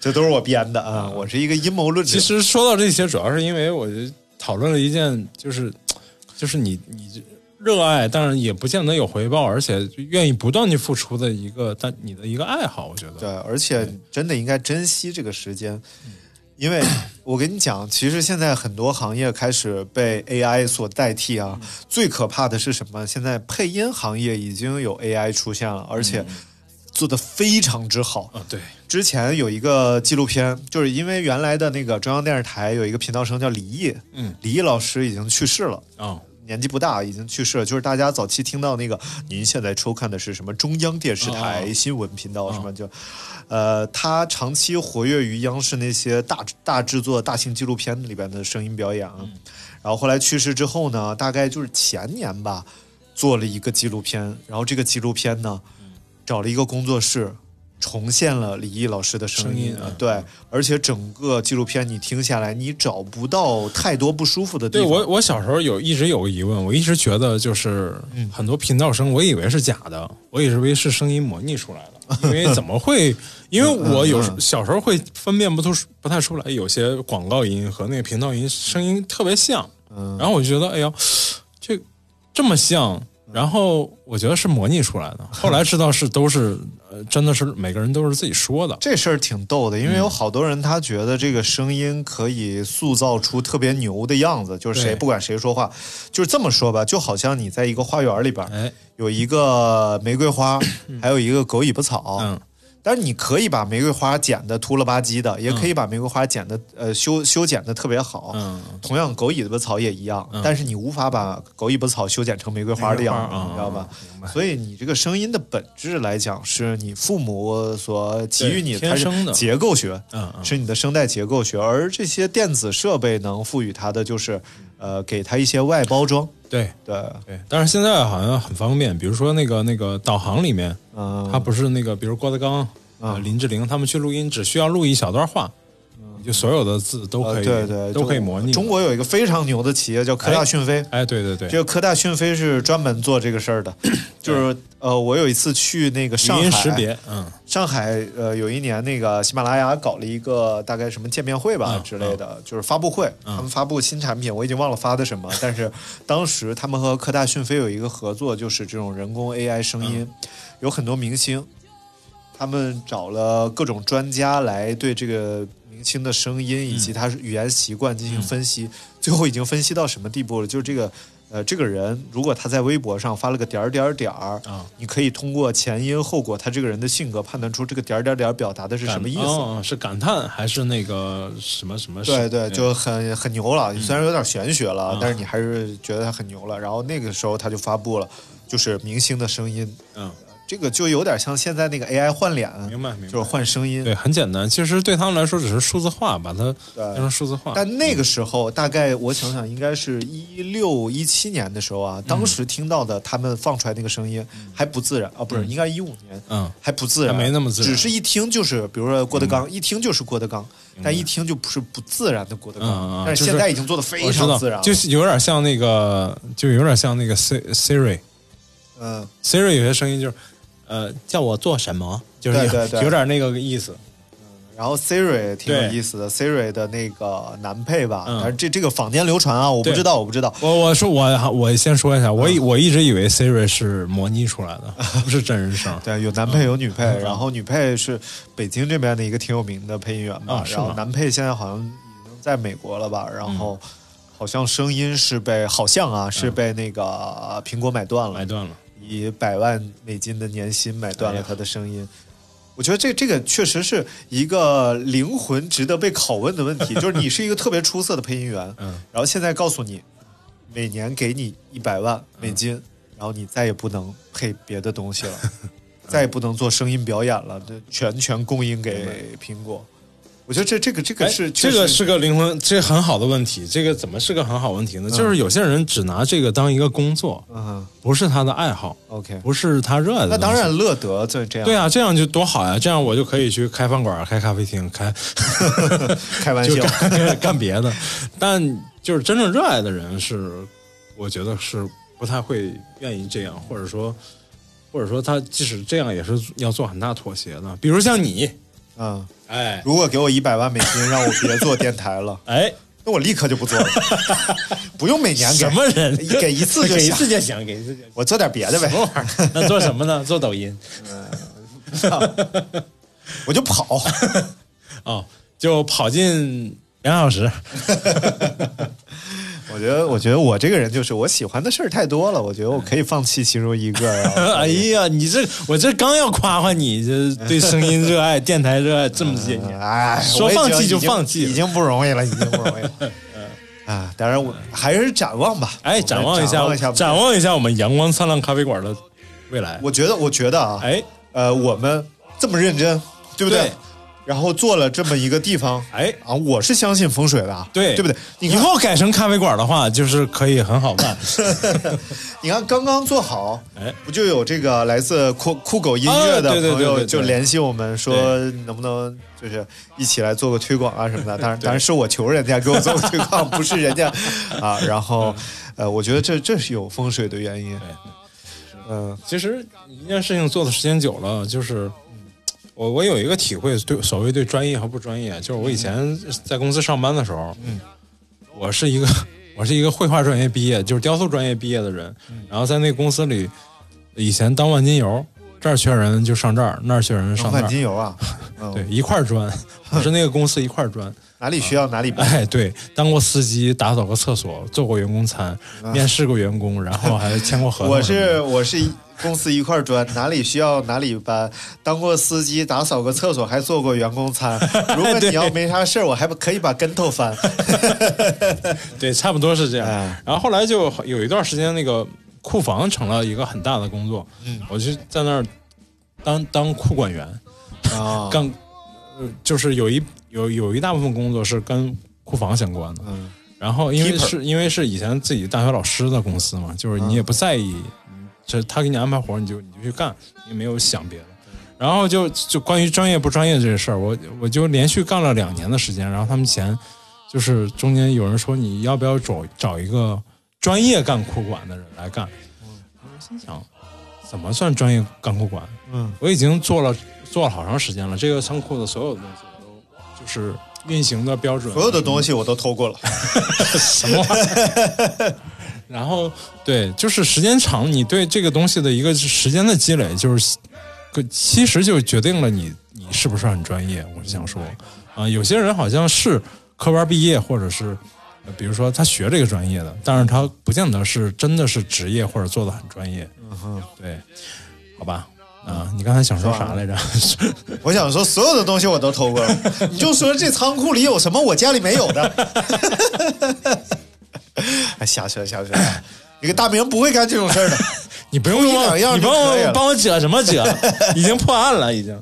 这都是我编的啊，我是一个阴谋论者。其实说到这些，主要是因为我讨论了一件，就是就是你你热爱，当然也不见得有回报，而且愿意不断去付出的一个，但你的一个爱好，我觉得对，而且真的应该珍惜这个时间。因为我跟你讲，其实现在很多行业开始被 AI 所代替啊。最可怕的是什么？现在配音行业已经有 AI 出现了，而且做的非常之好啊。对，之前有一个纪录片，就是因为原来的那个中央电视台有一个频道声叫李毅，嗯，李毅老师已经去世了啊。年纪不大，已经去世了。就是大家早期听到那个，您现在收看的是什么中央电视台新闻频道什么就，呃，他长期活跃于央视那些大大制作、大型纪录片里边的声音表演。嗯、然后后来去世之后呢，大概就是前年吧，做了一个纪录片。然后这个纪录片呢，找了一个工作室。重现了李毅老师的声音，啊、对，而且整个纪录片你听下来，你找不到太多不舒服的地方。对我，我小时候有一直有个疑问，我一直觉得就是很多频道声，我以为是假的，我以为是声音模拟出来的，因为 怎么会？因为我有小时候会分辨不出不太出来，有些广告音和那个频道音声音特别像，嗯，然后我就觉得，哎呀，这这么像。然后我觉得是模拟出来的，后来知道是都是，呃，真的是每个人都是自己说的。这事儿挺逗的，因为有好多人他觉得这个声音可以塑造出特别牛的样子，就是谁不管谁说话，就是这么说吧，就好像你在一个花园里边，哎，有一个玫瑰花，还有一个狗尾巴草，嗯。但是你可以把玫瑰花剪的秃了吧唧的，也可以把玫瑰花剪的呃修修剪的特别好。嗯，同样狗尾巴草也一样，嗯、但是你无法把狗尾巴草修剪成玫瑰花的样子，嗯、你知道吧？所以你这个声音的本质来讲，是你父母所给予你天生的。结构学，嗯，是你的声带结构学，而这些电子设备能赋予它的就是呃给它一些外包装。对对对，但是现在好像很方便，比如说那个那个导航里面，嗯，它不是那个，比如郭德纲。啊，林志玲他们去录音，只需要录一小段话，就所有的字都可以，对对，都可以模拟。中国有一个非常牛的企业叫科大讯飞，哎，对对对，这个科大讯飞是专门做这个事儿的，就是呃，我有一次去那个上海，识别，嗯，上海呃有一年那个喜马拉雅搞了一个大概什么见面会吧之类的，就是发布会，他们发布新产品，我已经忘了发的什么，但是当时他们和科大讯飞有一个合作，就是这种人工 AI 声音，有很多明星。他们找了各种专家来对这个明星的声音以及他语言习惯进行分析，最后已经分析到什么地步了？就是这个。呃，这个人如果他在微博上发了个点儿点儿点儿啊，你可以通过前因后果，他这个人的性格判断出这个点儿点儿点儿表达的是什么意思。哦是感叹还是那个什么什么？对对，就很很牛了。虽然有点玄学了，嗯但是你还是觉得他很牛了。然后那个时候他就发布了，就是明星的声音。嗯，这个就有点像现在那个 AI 换脸，明白明白，就是换声音。对，很简单。其实对他们来说只是数字化，把它变成数字化。但那个时候，大概我想想，应该是一六一七年的时候啊，当时听到的他们放出来那个声音还不自然啊，不是，应该一五年，嗯，还不自然，还没那么自然只是一听就是，比如说郭德纲，一听就是郭德纲，但一听就不是不自然的郭德纲。嗯但是现在已经做的非常自然了，就是有点像那个，就有点像那个 Si- Siri。嗯 Siri 有些声音就是，呃，叫我做什么，就是有对对对。有点那个意思。然后 Siri 挺有意思的，Siri 的那个男配吧，嗯。但是这这个坊间流传啊，我不知道，我不知道。我我说我我先说一下，嗯我以我一直以为 Siri 是模拟出来的，不是真人声。对，有男配有女配，嗯。然后女配是北京这边的一个挺有名的配音员吧，啊然后男配现在好像已经在美国了吧，然后好像声音是被好像啊是被那个苹果买断了，买断了，以百万美金的年薪买断了他的声音。我觉得这这个确实是一个灵魂值得被拷问的问题，就是你是一个特别出色的配音员，嗯，然后现在告诉你，每年给你一百万美金，然后你再也不能配别的东西了，再也不能做声音表演了，这全权供应给苹果。我觉得这这个这个哎是、这个是个灵魂，这很好的问题。这个怎么是个很好问题呢？就是有些人只拿这个当一个工作，嗯不是他的爱好，OK，不是他热爱的。那当然。乐得这这样，对啊，这样就多好呀！这样我就可以去开饭馆、开咖啡厅、开 开玩笑，干干别的。但就是真正热爱的人是，我觉得是不太会愿意这样，或者说，或者说他即使这样也是要做很大妥协的。比如像你，嗯，哎如果给我一百万美金，让我别做电台了，哎，那我立刻就不做了，不用每年给什么人给一次就给一行次就行，给一次就行。我做点别的呗什，么玩意儿？那做什么呢？做抖音嗯我就跑。哦，就跑进两小时。我觉得，我觉得我这个人就是我喜欢的事儿太多了，我觉得我可以放弃其中一个。哎呀，你这我这刚要夸夸你，这 对声音热爱、电台热爱这么些年，哎，说放弃就放弃已经不容易了，已经不容易了。啊，当然我还是展望吧。哎，展望一展望一下，展望一下我们阳光灿烂咖啡馆的未来。我觉得，我觉得啊，哎，呃，我们这么认真，对不对？对然后做了这么一个地方，哎啊，我是相信风水的，对对不对？你以，后改成咖啡馆的话，就是可以很好办。你看，刚刚做好，哎，不就有这个来自酷酷狗音乐的朋友就联系我们说，能不能就是一起来做个推广啊什么的？当然，当然是我求人家给我做个推广，不是人家啊。然后，呃，我觉得这这是有风水的原因。嗯其实一件事情做的时间久了，就是我我有一个体会，对所谓对专业和不专业，就是我以前在公司上班的时候，嗯，我是一个 我是一个绘画专业毕业，就是雕塑专业毕业的人，嗯。然后在那个公司里，以前当万金油，这儿缺人就上这儿，那儿缺人上那儿，万金油啊，嗯对，一块儿砖，我是那个公司一块儿砖。哪里需要哪里搬。哎，对，当过司机，打扫过厕所，做过员工餐，面试过员工，然后还签过合同我。是我是公司一块砖，哪里需要哪里搬。当过司机，打扫过厕所，还做过员工餐。如果你要没啥事儿，我还可以把跟头翻。对，差不多是这样。哎然后后来就有一段时间，那个库房成了一个很大的工作，嗯，我就在那儿当当库管员，啊，干，呃就是有一有有一大部分工作是跟库房相关的。嗯。然后因为是因为是以前自己大学老师的公司嘛，就是你也不在意，嗯。这他给你安排活儿你就你就去干，你没有想别的。然后就就关于专业不专业这个事儿，我我就连续干了两年的时间。然后他们前就是中间有人说你要不要找找一个专业干库管的人来干，我心想怎么算专业干库管？嗯，我已经做了做了好长时间了，这个仓库的所有的东西我都就是运行的标准，所有的东西我都偷过了。什么玩意儿？然后对，就是时间长，你对这个东西的一个时间的积累，就是个其实就决定了你你是不是很专业。我是想说，啊、有些人好像是科班毕业，或者是呃比如说他学这个专业的，但是他不见得是真的是职业或者做的很专业。嗯哼，对，好吧。啊，你刚才想说啥来着？我想说，所有的东西我都偷过了，你就说这仓库里有什么我家里没有的。哎，瞎扯瞎扯，你个大明不会干这种事儿的。你不用一帮你帮我帮我遮什么解？已经破案了，已经。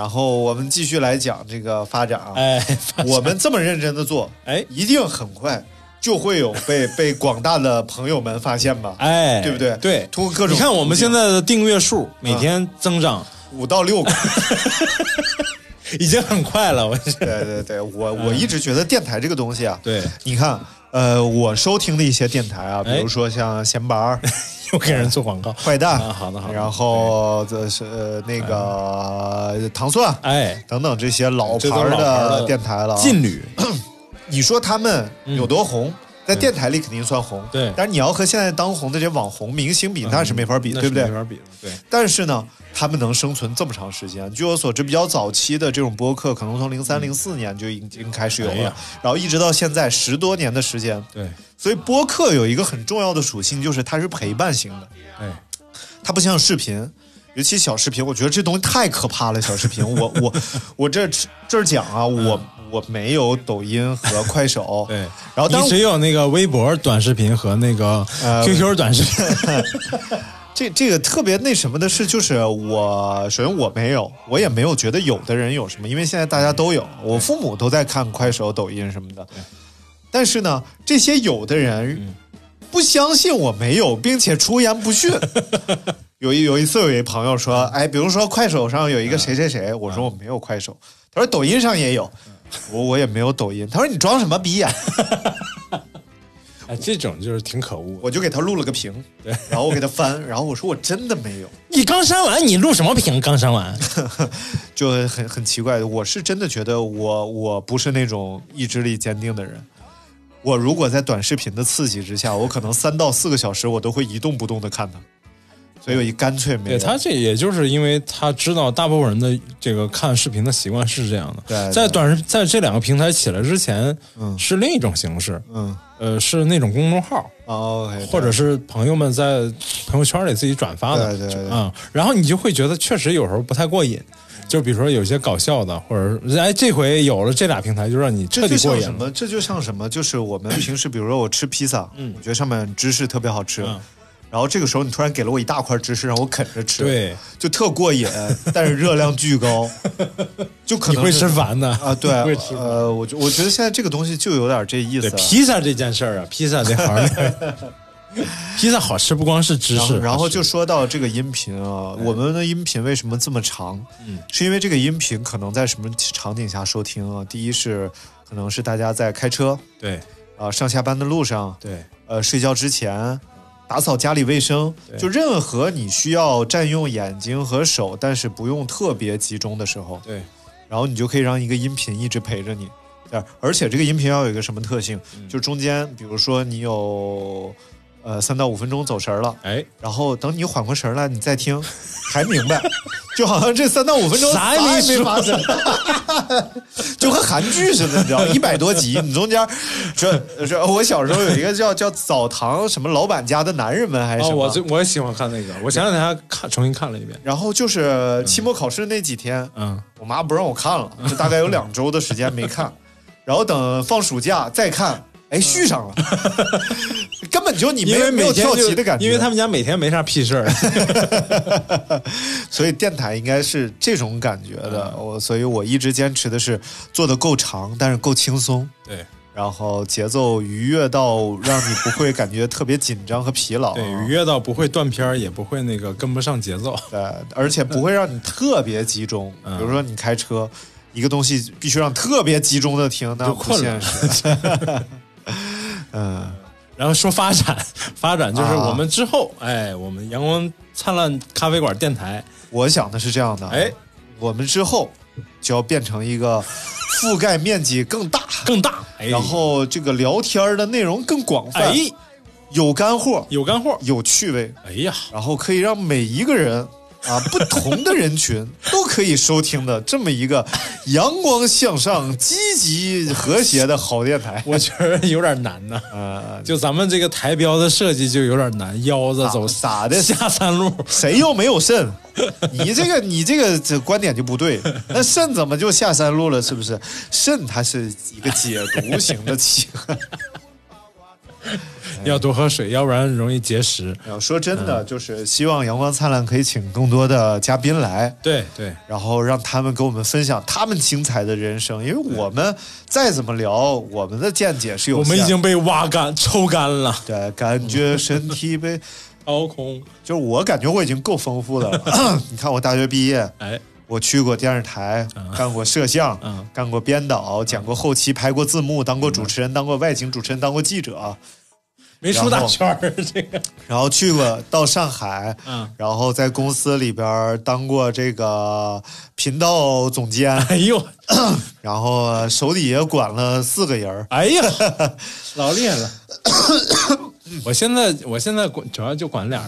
嗯，然后我们继续来讲这个发展啊。哎，我们这么认真的做，哎一定很快就会有被 被广大的朋友们发现吧？哎，对不对对，通过各种你看我们现在的订阅数每天增长，五到六个。已经很快了。我对对对，我我一直觉得电台这个东西啊，对，你看，呃，我收听的一些电台啊，比哎如说像闲白儿、又给人做广告。坏蛋，啊好的好的。然后这是呃那个糖蒜，哎，等等这些老牌的的电台了啊。劲旅，你说他们有多红？在电台里肯定算红，对但是你要和现在当红的这些网红明星比，那是没法比，那对不对？没法比，对。但是呢，他们能生存这么长时间，据我所知，比较早期的这种播客，可能从零三零四年就已经开始有了，哎然后一直到现在十多年的时间。对，所以播客有一个很重要的属性，就是它是陪伴型的，哎，它不像视频。尤其小视频，我觉得这东西太可怕了。小视频，我我我这这儿讲啊，我我没有抖音和快手，对，然后当你只有那个微博短视频和那个呃 QQ 短视频。这这个特别那什么的是，就是我首先我没有，我也没有觉得有的人有什么，因为现在大家都有，我父母都在看快手、抖音什么的。但是呢，这些有的人不相信我没有，并且出言不逊。有一有一次，有一朋友说：“哎，比如说快手上有一个谁谁谁，我说我没有快手。他说抖音上也有，我我也没有抖音。他说你装什么逼呀、哎，这种就是挺可恶。我就给他录了个屏，对然后我给他翻，然后我说我真的没有。你刚删完，你录什么屏？刚删完，就很很奇怪。我是真的觉得我我不是那种意志力坚定的人。我如果在短视频的刺激之下，我可能三到四个小时我都会一动不动的看它，所以我一干脆没有。对他这也就是因为他知道大部分人的这个看视频的习惯是这样的。对对在短视在这两个平台起来之前，嗯是另一种形式，嗯呃，是那种公众号，哦或者是朋友们在朋友圈里自己转发的，对对对啊、然后你就会觉得确实有时候不太过瘾，就比如说有些搞笑的，或者是哎这回有了这俩平台，就让你彻底过瘾了。像什么？这就像什么？就是我们平时，比如说我吃披萨，嗯我觉得上面芝士特别好吃，嗯然后这个时候你突然给了我一大块芝士让我啃着吃，对，就特过瘾，但是热量巨高，就可能会吃烦的。啊，对 你会吃，呃，我觉我觉得现在这个东西就有点这意思，披萨这件事儿啊，披萨这行儿，披萨好吃不光是芝士，然后就说到这个音频啊，我们的音频为什么这么长？嗯，是因为这个音频可能在什么场景下收听啊？第一是可能是大家在开车对。啊、上下班的路上，对。呃，睡觉之前。打扫家里卫生，就任何你需要占用眼睛和手，但是不用特别集中的时候，对然后你就可以让一个音频一直陪着你。对，而且这个音频要有一个什么特性？嗯就中间，比如说你有呃三到五分钟走神儿了，哎，然后等你缓过神儿来，你再听，还明白，就好像这三到五分钟啥也没发生，就和韩剧似的，你知道，一百多集，你中间这这，我小时候有一个叫叫澡堂什么老板家的男人们还是什哦，么，我最我也喜欢看那个，我前两天还看重新看了一遍，然后就是期末考试那几天，嗯，我妈不让我看了，就大概有两周的时间没看，然后等放暑假再看，哎，续上了，根本就你没有没有跳棋的感觉，因为他们家每天没啥屁事儿，所以电台应该是这种感觉的。嗯。我所以我一直坚持的是做的够长，但是够轻松，对。然后节奏愉悦到让你不会感觉特别紧张和疲劳，对，愉悦到不会断片儿，也不会那个跟不上节奏，对，而且不会让你特别集中。嗯。比如说你开车，一个东西必须让特别集中的听，那不现实。嗯，然后说发展，发展就是啊。我们之后，哎，我们阳光灿烂咖啡馆电台，我想的是这样的，哎，我们之后就要变成一个 覆盖面积更大，更大，哎，然后这个聊天的内容更广泛，哎，有干货，有干货，有趣味，哎呀，然后可以让每一个人啊，不同的人群都可以收听的这么一个阳光向上、积极和谐的好电台。我觉得有点难呐。呃，就咱们这个台标的设计就有点难，腰子走咋的下三路，谁又没有肾？你这个你这个这观点就不对。那肾怎么就下三路了？是不是？肾它是一个解毒型的器官。要多喝水，要不然容易结石。然后说真的，就是希望阳光灿烂可以请更多的嘉宾来，对对，然后让他们给我们分享他们精彩的人生。因为我们再怎么聊，我们的见解是有我。们已经被挖干、抽干了，对，感觉身体被 掏空。就是我感觉我已经够丰富的了。你看我大学毕业，哎，我去过电视台，干过摄像，嗯。干过编导，讲过后期，拍过字幕，当过主持人，当过外景主持人，当过记者，没出大圈儿，这个。然后去过到上海，嗯。然后在公司里边当过这个频道总监，哎呦，然后手底下管了四个人儿。哎呀，老厉害了！我现在我现在管主要就管俩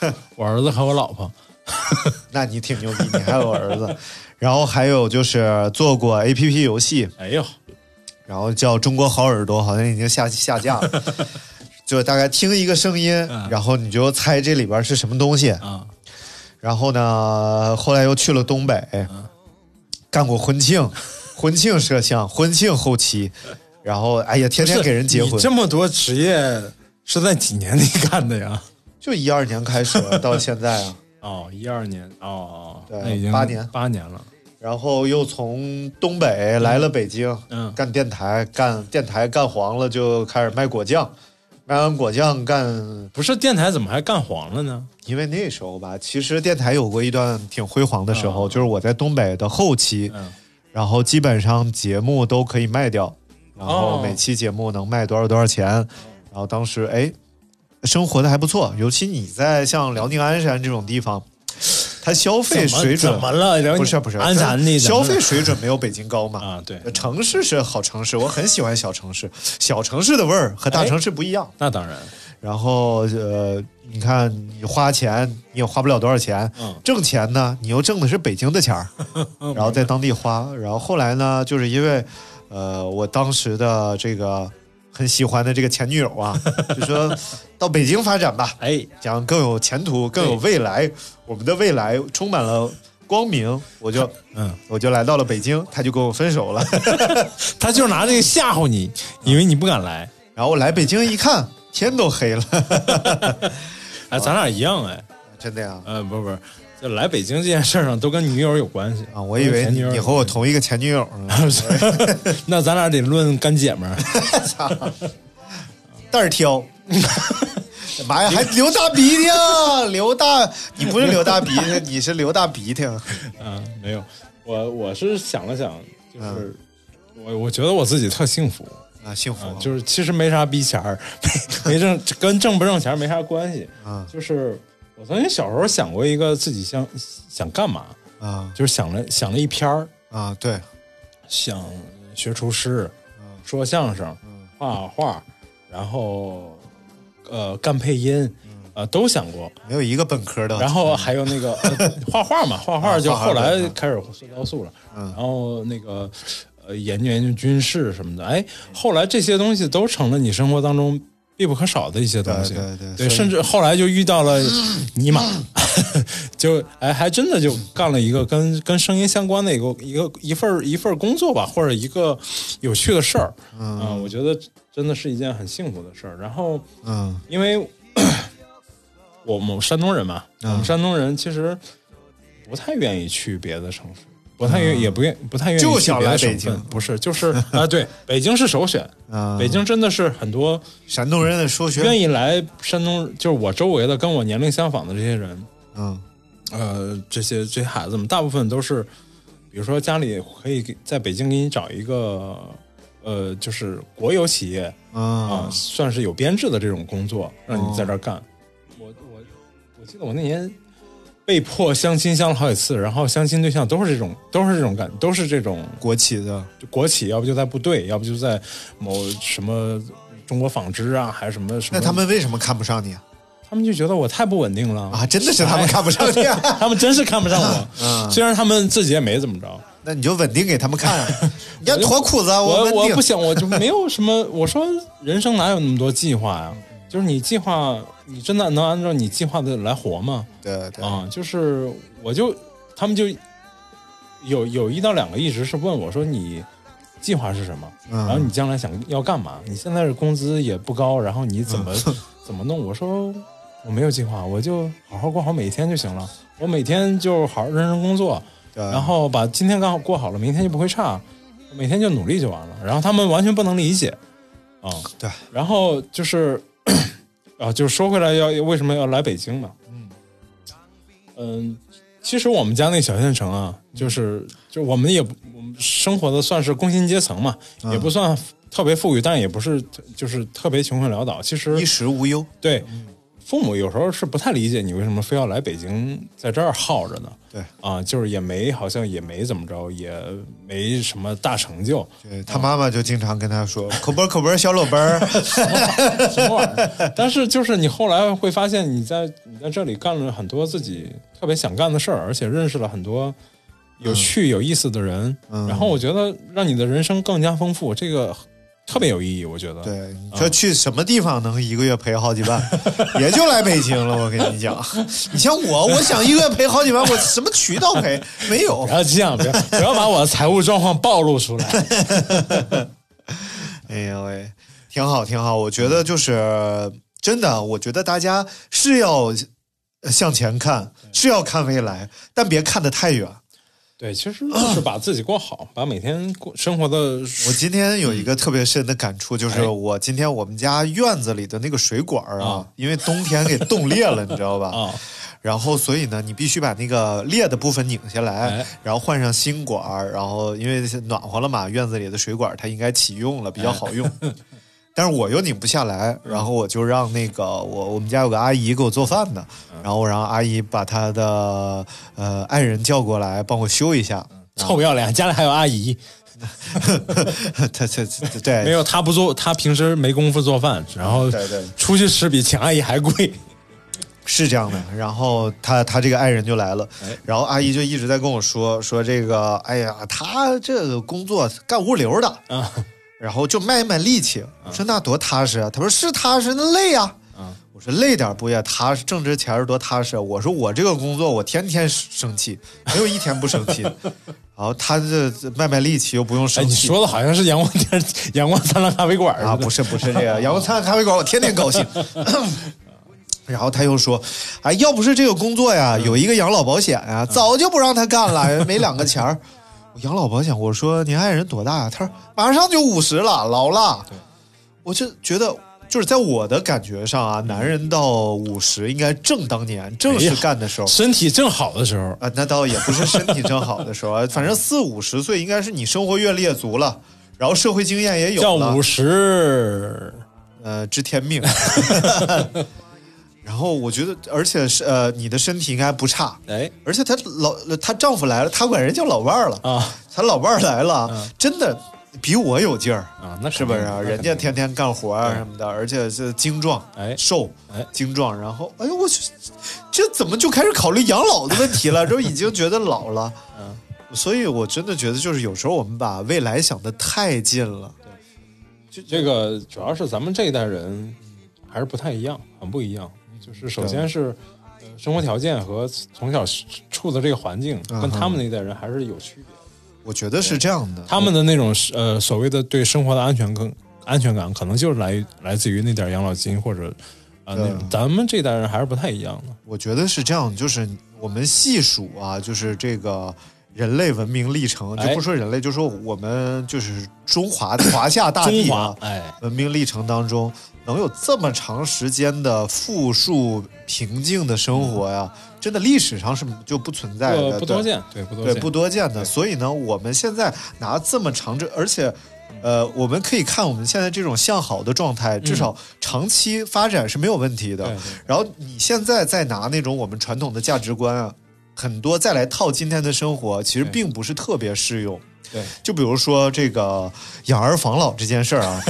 人，我儿子和我老婆。那你挺牛逼，你还有儿子，然后还有就是做过 A P P 游戏，哎呦，然后叫中国好耳朵，好像已经下下架了。就大概听一个声音，然后你就猜这里边是什么东西。啊，然后呢，后来又去了东北，干过婚庆，婚庆摄像，婚庆后期，然后哎呀，天天给人结婚。这么多职业是在几年里干的呀？就一二年开始到现在啊，哦，一二年，哦哦，对那已经八年八年了。然后又从东北来了北京，嗯干电台，干电台干黄了就开始卖果酱，卖完果酱干，不是电台怎么还干黄了呢？因为那时候吧，其实电台有过一段挺辉煌的时候，嗯就是我在东北的后期，嗯然后基本上节目都可以卖掉，然后哦每期节目能卖多少多少钱，然后当时哎，生活的还不错，尤其你在像辽宁鞍山这种地方，它消费水准怎么了不是不是鞍山消费水准没有北京高嘛？啊，对，城市是好城市，我很喜欢小城市，小城市的味儿和大城市不一样。那当然，然后呃，你看你花钱你也花不了多少钱，嗯挣钱呢你又挣的是北京的钱儿，然后在当地花。然后后来呢，就是因为呃我当时的这个很喜欢的这个前女友啊，就说到北京发展吧，哎，讲更有前途，更有未来，我们的未来充满了光明。我就嗯，我就来到了北京，他就跟我分手了。他就拿这个吓唬你，以为你不敢来。然后我来北京一看，天都黑了，哎，咱俩一样哎，真的呀。呃，不是不，就来北京这件事儿上都跟女友有关系啊，我以为你和我同一个前女友呢。那咱俩得论干姐们儿。袋儿挑。妈呀，还流大鼻涕啊！流大，你不是流大鼻涕，你是流大鼻涕。嗯，没有，我我是想了想，就是、我我觉得我自己特幸福啊，幸福、啊，就是其实没啥逼钱儿，没没挣跟挣不挣钱没啥关系啊。就是我曾经小时候想过一个自己想想干嘛啊，就是想了想了一篇儿啊，对，想学厨师，说相声，画画，然后呃干配音，呃都想过，没有一个本科的。然后还有那个、呃 画画嘛，画画就后来开始学雕塑了，嗯。然后那个呃研究研究军事什么的，哎，后来这些东西都成了你生活当中必不可少的一些东西，对对对甚至后来就遇到了尼玛，就哎还真的就干了一个跟跟声音相关的一个一个一份一份工作吧，或者一个有趣的事儿，嗯。啊我觉得真的是一件很幸福的事儿。然后，嗯，因为我们山东人嘛，嗯我们山东人其实不太愿意去别的城市，不太愿意，也不愿不太愿意嗯就想来北京不是，就是啊，对，北京是首选。啊，北京真的是很多山东人的首选。愿意来山东，就是我周围的跟我年龄相仿的这些人，嗯呃，这些这些孩子们，大部分都是，比如说家里可以给在北京给你找一个，呃，就是国有企业啊、啊算是有编制的这种工作，让你在这儿干。我我我记得我那年被迫相亲相了好几次，然后相亲对象都是这种，都是这种感，都是这种国企的，就国企，要不就在部队，要不就在某什么中国纺织啊，还是什么什么。那他们为什么看不上你？他们就觉得我太不稳定了啊，真的是他们看不上你、啊，他们真是看不上我。嗯虽然他们自己也没怎么着，那你就稳定给他们看、啊，你要脱裤子啊，我我不想，我就没有什么。我说人生哪有那么多计划呀？就是你计划，你真的能按照你计划的来活吗？对对啊，就是我就他们就有有一到两个一直是问我说你计划是什么？嗯然后你将来想要干嘛？你现在的工资也不高，然后你怎么、怎么弄？我说我没有计划，我就好好过好每一天就行了。我每天就好好认真工作，然后把今天刚好过好了，明天就不会差。每天就努力就完了。然后他们完全不能理解啊，对。然后就是啊，就是说回来要为什么要来北京嘛？嗯嗯，其实我们家那小县城啊，就是就我们也我们生活的算是工薪阶层嘛，嗯也不算特别富裕，但也不是就是特别穷困潦倒。其实衣食无忧。对，父母有时候是不太理解你为什么非要来北京在这儿耗着呢？对啊，就是也没好像也没怎么着，也没什么大成就。对他妈妈就经常跟他说：“ 口本口本小裸本 儿。什么玩意儿？但是就是你后来会发现，你在你在这里干了很多自己特别想干的事儿，而且认识了很多有趣、有意思的人。嗯然后我觉得让你的人生更加丰富，这个特别有意义。我觉得，对，你说去什么地方能一个月赔好几万？也就来北京了。我跟你讲，你像我，我想一个月赔好几万，我什么渠道赔？没有不。要这样，不要不要把我的财务状况暴露出来。哎呀喂，挺好，挺好。我觉得就是真的，我觉得大家是要向前看，是要看未来，但别看得太远。对，其实就是把自己过好，把每天过生活的。我今天有一个特别深的感触，就是哎我今天我们家院子里的那个水管啊，啊因为冬天给冻裂了，你知道吧？啊，然后所以呢，你必须把那个裂的部分拧下来，哎然后换上新管儿，然后因为暖和了嘛，院子里的水管它应该启用了，比较好用。哎 但是我又拧不下来，然后我就让那个我我们家有个阿姨给我做饭的，嗯。然后我让阿姨把她的呃爱人叫过来帮我修一下。臭不要脸，家里还有阿姨，她她对。没有他不做，他平时没工夫做饭，然后对对。出去吃比请阿姨还贵。是这样的，然后他他这个爱人就来了，哎。然后阿姨就一直在跟我说说这个，哎呀，他这个工作干物流的，啊，然后就卖一卖力气。我说那多踏实啊，他说是踏实，那累呀、啊我说累点不也踏实，挣这钱是多踏实啊。我说我这个工作我天天生气，没有一天不生气。然后他这这卖卖力气又不用哎，生气，你说的好像是阳光天、阳光灿烂咖啡馆啊，不是不是这个，阳光灿烂咖啡馆，我天天高兴。然后他又说：“哎，要不是这个工作呀，有一个养老保险呀，早就不让他干了，没两个钱儿。我养老保险，我说您爱人多大呀？他说马上就五十了，老了。我就觉得，就是在我的感觉上啊，男人到五十应该正当年，正是干的时候。身体正好的时候，啊，那倒也不是身体正好的时候啊，反正四五十岁应该是你生活阅历也足了，然后社会经验也有了，叫五十，呃，知天命。然后我觉得，而且是呃，你的身体应该不差，哎而且她老她丈夫来了，她管人叫老伴儿了，啊她老伴儿来了，真的比我有劲儿。啊，那是不是啊？人家天天干活啊什么的，而且是精壮，哎瘦，哎精壮。然后，哎呦我去，这怎么就开始考虑养老的问题了？这已经觉得老了。嗯，所以我真的觉得，就是有时候我们把未来想的太近了。这个主要是咱们这一代人还是不太一样，很不一样。就是首先是呃生活条件和从小处的这个环境，嗯跟他们那一代人还是有区别。我觉得是这样的。他们的那种呃所谓的对生活的安全更安全感，可能就是来来自于那点养老金或者啊、那种。咱们这代人还是不太一样的。我觉得是这样，就是我们细数啊，就是这个人类文明历程，就哎不说人类，就说我们就是中华华夏大中地啊，文明历程当中，能有这么长时间的富庶平静的生活呀，真的历史上是就不存在的，对不不多见，对不多对，见，不多见的。所以呢，我们现在拿这么长这，而且。呃，我们可以看我们现在这种向好的状态，至少长期发展是没有问题的。对对然后你现在再拿那种我们传统的价值观啊，很多再来套今天的生活，其实并不是特别适用。对。就比如说这个养儿防老这件事儿啊，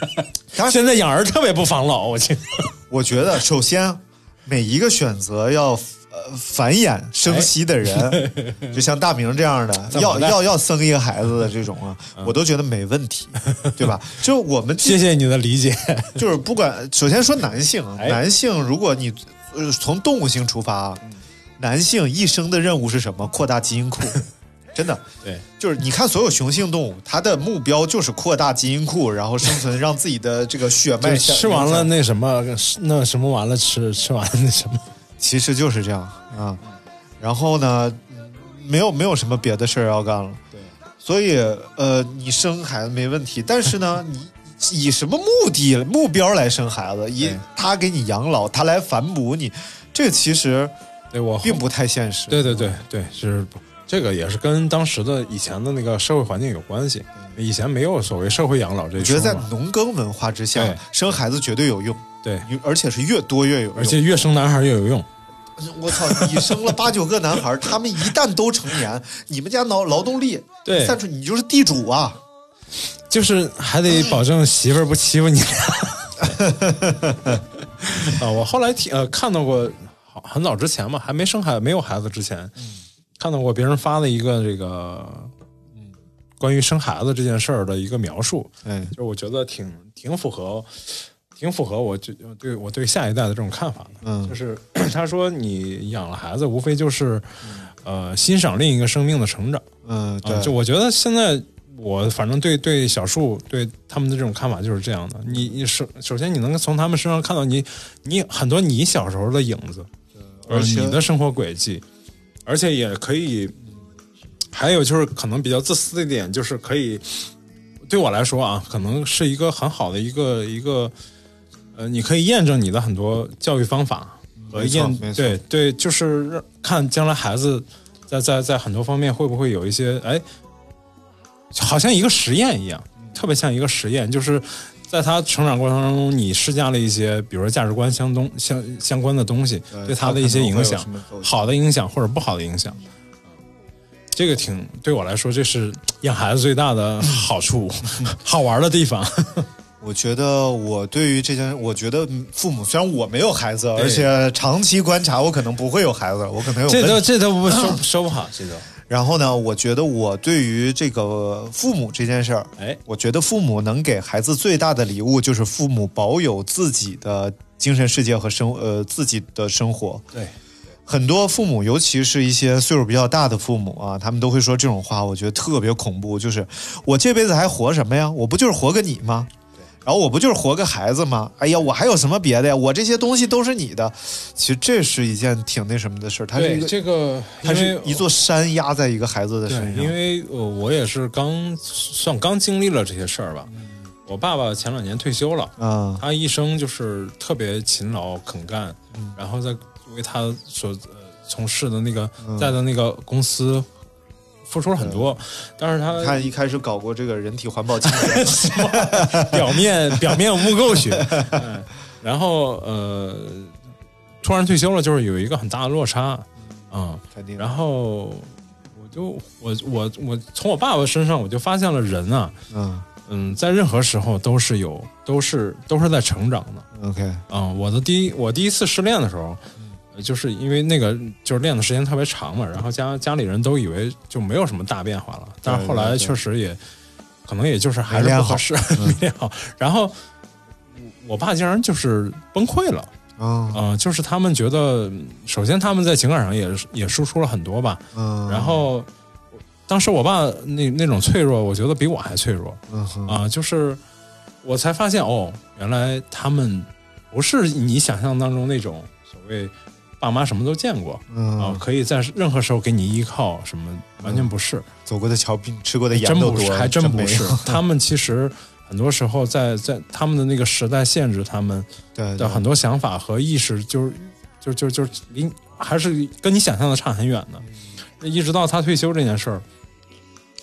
现在养儿特别不防老，我去，我觉得首先每一个选择要呃繁衍生息的人，就像大明这样的，要要要生一个孩子的这种啊，我都觉得没问题，对吧？就我们谢谢你的理解。就是不管，首先说男性男性如果你呃从动物性出发啊，男性一生的任务是什么？扩大基因库。真的，对，就是你看所有雄性动物，它的目标就是扩大基因库，然后生存，让自己的这个血脉吃完了，那什么，那什么完了吃，吃完了那什么，其实就是这样啊。然后呢，嗯没有没有什么别的事儿要干了。对，所以呃，你生孩子没问题，但是呢，你以什么目的目标来生孩子？以对他给你养老，他来反哺你，这其实对我并不太现实。对对对对，是这个也是跟当时的以前的那个社会环境有关系。以前没有所谓社会养老这一我觉得在农耕文化之下，生孩子绝对有用，对，而且是越多越有用。而且越生男孩越有用。我操，你生了八九个男孩，他们一旦都成年，你们家劳劳动力对散出，你就是地主啊！就是还得保证媳妇儿不欺负你 啊！我后来听呃看到过，好很早之前嘛，还没生孩没有孩子之前，看到过别人发的一个这个，嗯，关于生孩子这件事儿的一个描述，嗯，就我觉得挺挺符合，挺符合我就对我对下一代的这种看法的。嗯就是 他说你养了孩子，无非就是呃欣赏另一个生命的成长。嗯，对，啊，就我觉得现在我反正对对小树对他们的这种看法就是这样的。你你首首先你能从他们身上看到你你很多你小时候的影子，呃而且你的生活轨迹，而且也可以，还有就是可能比较自私的一点，就是可以对我来说啊，可能是一个很好的一个一个呃，你可以验证你的很多教育方法和验对对，就是看将来孩子在在在很多方面会不会有一些哎，好像一个实验一样，特别像一个实验，就是在他成长过程当中，你施加了一些，比如说价值观相东相相关的东西，对对他的一些影响好的影响或者不好的影响。这个挺对我来说，这是养孩子最大的好处，好玩的地方。我觉得我对于这件，我觉得父母虽然我没有孩子，而且长期观察，我可能不会有孩子，我可能有这都这都不 说说不好，这都然后呢，我觉得我对于这个父母这件事儿，哎，我觉得父母能给孩子最大的礼物就是父母保有自己的精神世界和生呃自己的生活。对，很多父母，尤其是一些岁数比较大的父母啊，他们都会说这种话，我觉得特别恐怖。就是我这辈子还活什么呀？我不就是活个你吗？然后我不就是活个孩子吗？哎呀，我还有什么别的呀？我这些东西都是你的。其实这是一件挺那什么的事儿，它是一对个，这个，它是一座山压在一个孩子的身，上。因为呃，我也是刚算刚经历了这些事儿吧。我爸爸前两年退休了，啊，他一生就是特别勤劳肯干，然后在为他所呃从事的那个在的那个公司付出了很多，但是他他一开始搞过这个人体环保清洁，表面表面污垢学，嗯，然后呃，突然退休了，就是有一个很大的落差，嗯，肯定。然后我就我我我从我爸爸身上我就发现了人啊，嗯。嗯，在任何时候都是有都是都是在成长的，，OK，嗯，我的第一我第一次失恋的时候。呃就是因为那个就是练的时间特别长嘛，然后家家里人都以为就没有什么大变化了，但是后来确实也可能也就是还是不合适，没练好。然后我爸竟然就是崩溃了，啊，嗯、就是他们觉得，首先他们在情感上也也输出了很多吧，嗯，然后当时我爸那那种脆弱，我觉得比我还脆弱嗯哼，啊、就是我才发现哦，原来他们不是你想象当中那种所谓爸妈什么都见过啊、嗯，可以在任何时候给你依靠，什么完全不是，走过的桥比吃过的盐都多，还真不是。他们其实很多时候在在他们的那个时代限制他们的很多想法和意识，就是就就就离还是跟你想象的差很远的。一直到他退休这件事儿，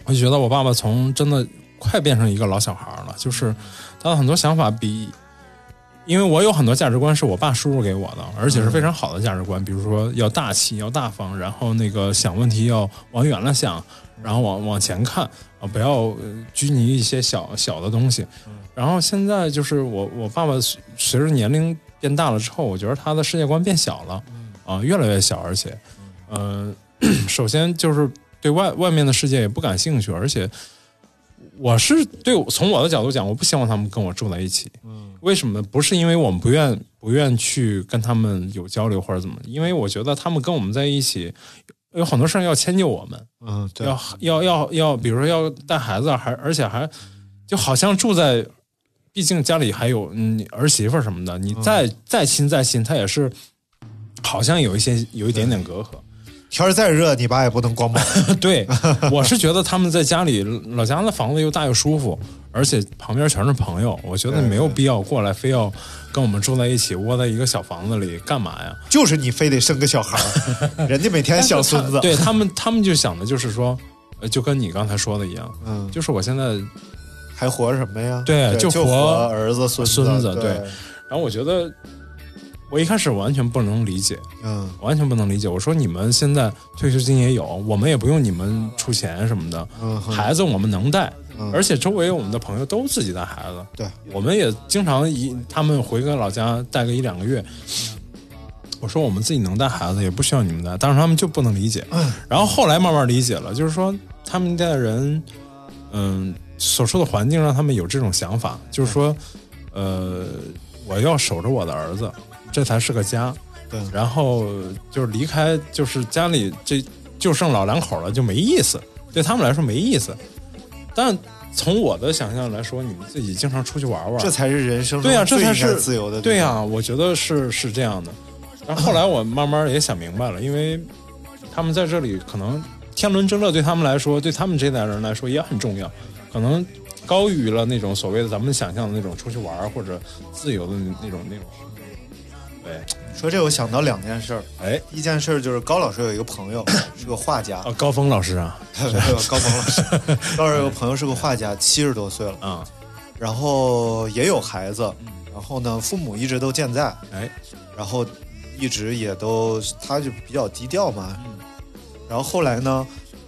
我就觉得我爸爸从真的快变成一个老小孩了，就是他的很多想法比。因为我有很多价值观是我爸输入给我的，而且是非常好的价值观，比如说要大气、要大方，然后那个想问题要往远了想，然后往往前看啊，不要呃拘泥一些小小的东西。然后现在就是我我爸爸随随着年龄变大了之后，我觉得他的世界观变小了，啊、越来越小，而且，嗯、首先就是对外外面的世界也不感兴趣，而且我是对从我的角度讲，我不希望他们跟我住在一起。嗯，为什么？不是因为我们不愿不愿去跟他们有交流或者怎么，因为我觉得他们跟我们在一起，有很多事儿要迁就我们，嗯，对，要要要要，比如说要带孩子，还而且还就好像住在，毕竟家里还有嗯儿媳妇什么的，你再、再亲再亲，他也是好像有一些有一点点隔阂。天儿再热，你爸也不能光膀。对，我是觉得他们在家里老家的房子又大又舒服，而且旁边全是朋友，我觉得没有必要过来非要跟我们住在一起，窝在一个小房子里干嘛呀？就是你非得生个小孩儿，人家每天小孙子。对他们，他们就想的就是说，呃就跟你刚才说的一样，嗯，就是我现在还活什么呀？对就就活儿子、孙孙子对对，然后我觉得，我一开始完全不能理解，嗯完全不能理解。我说你们现在退休金也有，我们也不用你们出钱什么的，嗯孩子我们能带，嗯而且周围我们的朋友都自己带孩子，对，我们也经常一他们回个老家带个一两个月。我说我们自己能带孩子，也不需要你们带，但是他们就不能理解。然后后来慢慢理解了，就是说他们家的人，嗯，所处的环境让他们有这种想法，就是说，呃，我要守着我的儿子，这才是个家。对然后就是离开，就是家里这就剩老两口了，就没意思，对他们来说没意思。但从我的想象来说，你们自己经常出去玩玩，这才是人生对呀、这才是自由的。对呀、我觉得是是这样的。然后后来我慢慢也想明白了，因为他们在这里可能天伦之乐对他们来说，对他们这代人来说也很重要，可能高于了那种所谓的咱们想象的那种出去玩或者自由的那那种那种。对，说这我想到两件事儿。哎，一件事儿就是高老师有一个朋友 是个画家，啊，高峰老师啊，高峰老师，高老师有个朋友是个画家，七十多岁了，啊，然后也有孩子，然后呢，父母一直都健在，哎，然后一直也都，他就比较低调嘛。然后后来呢，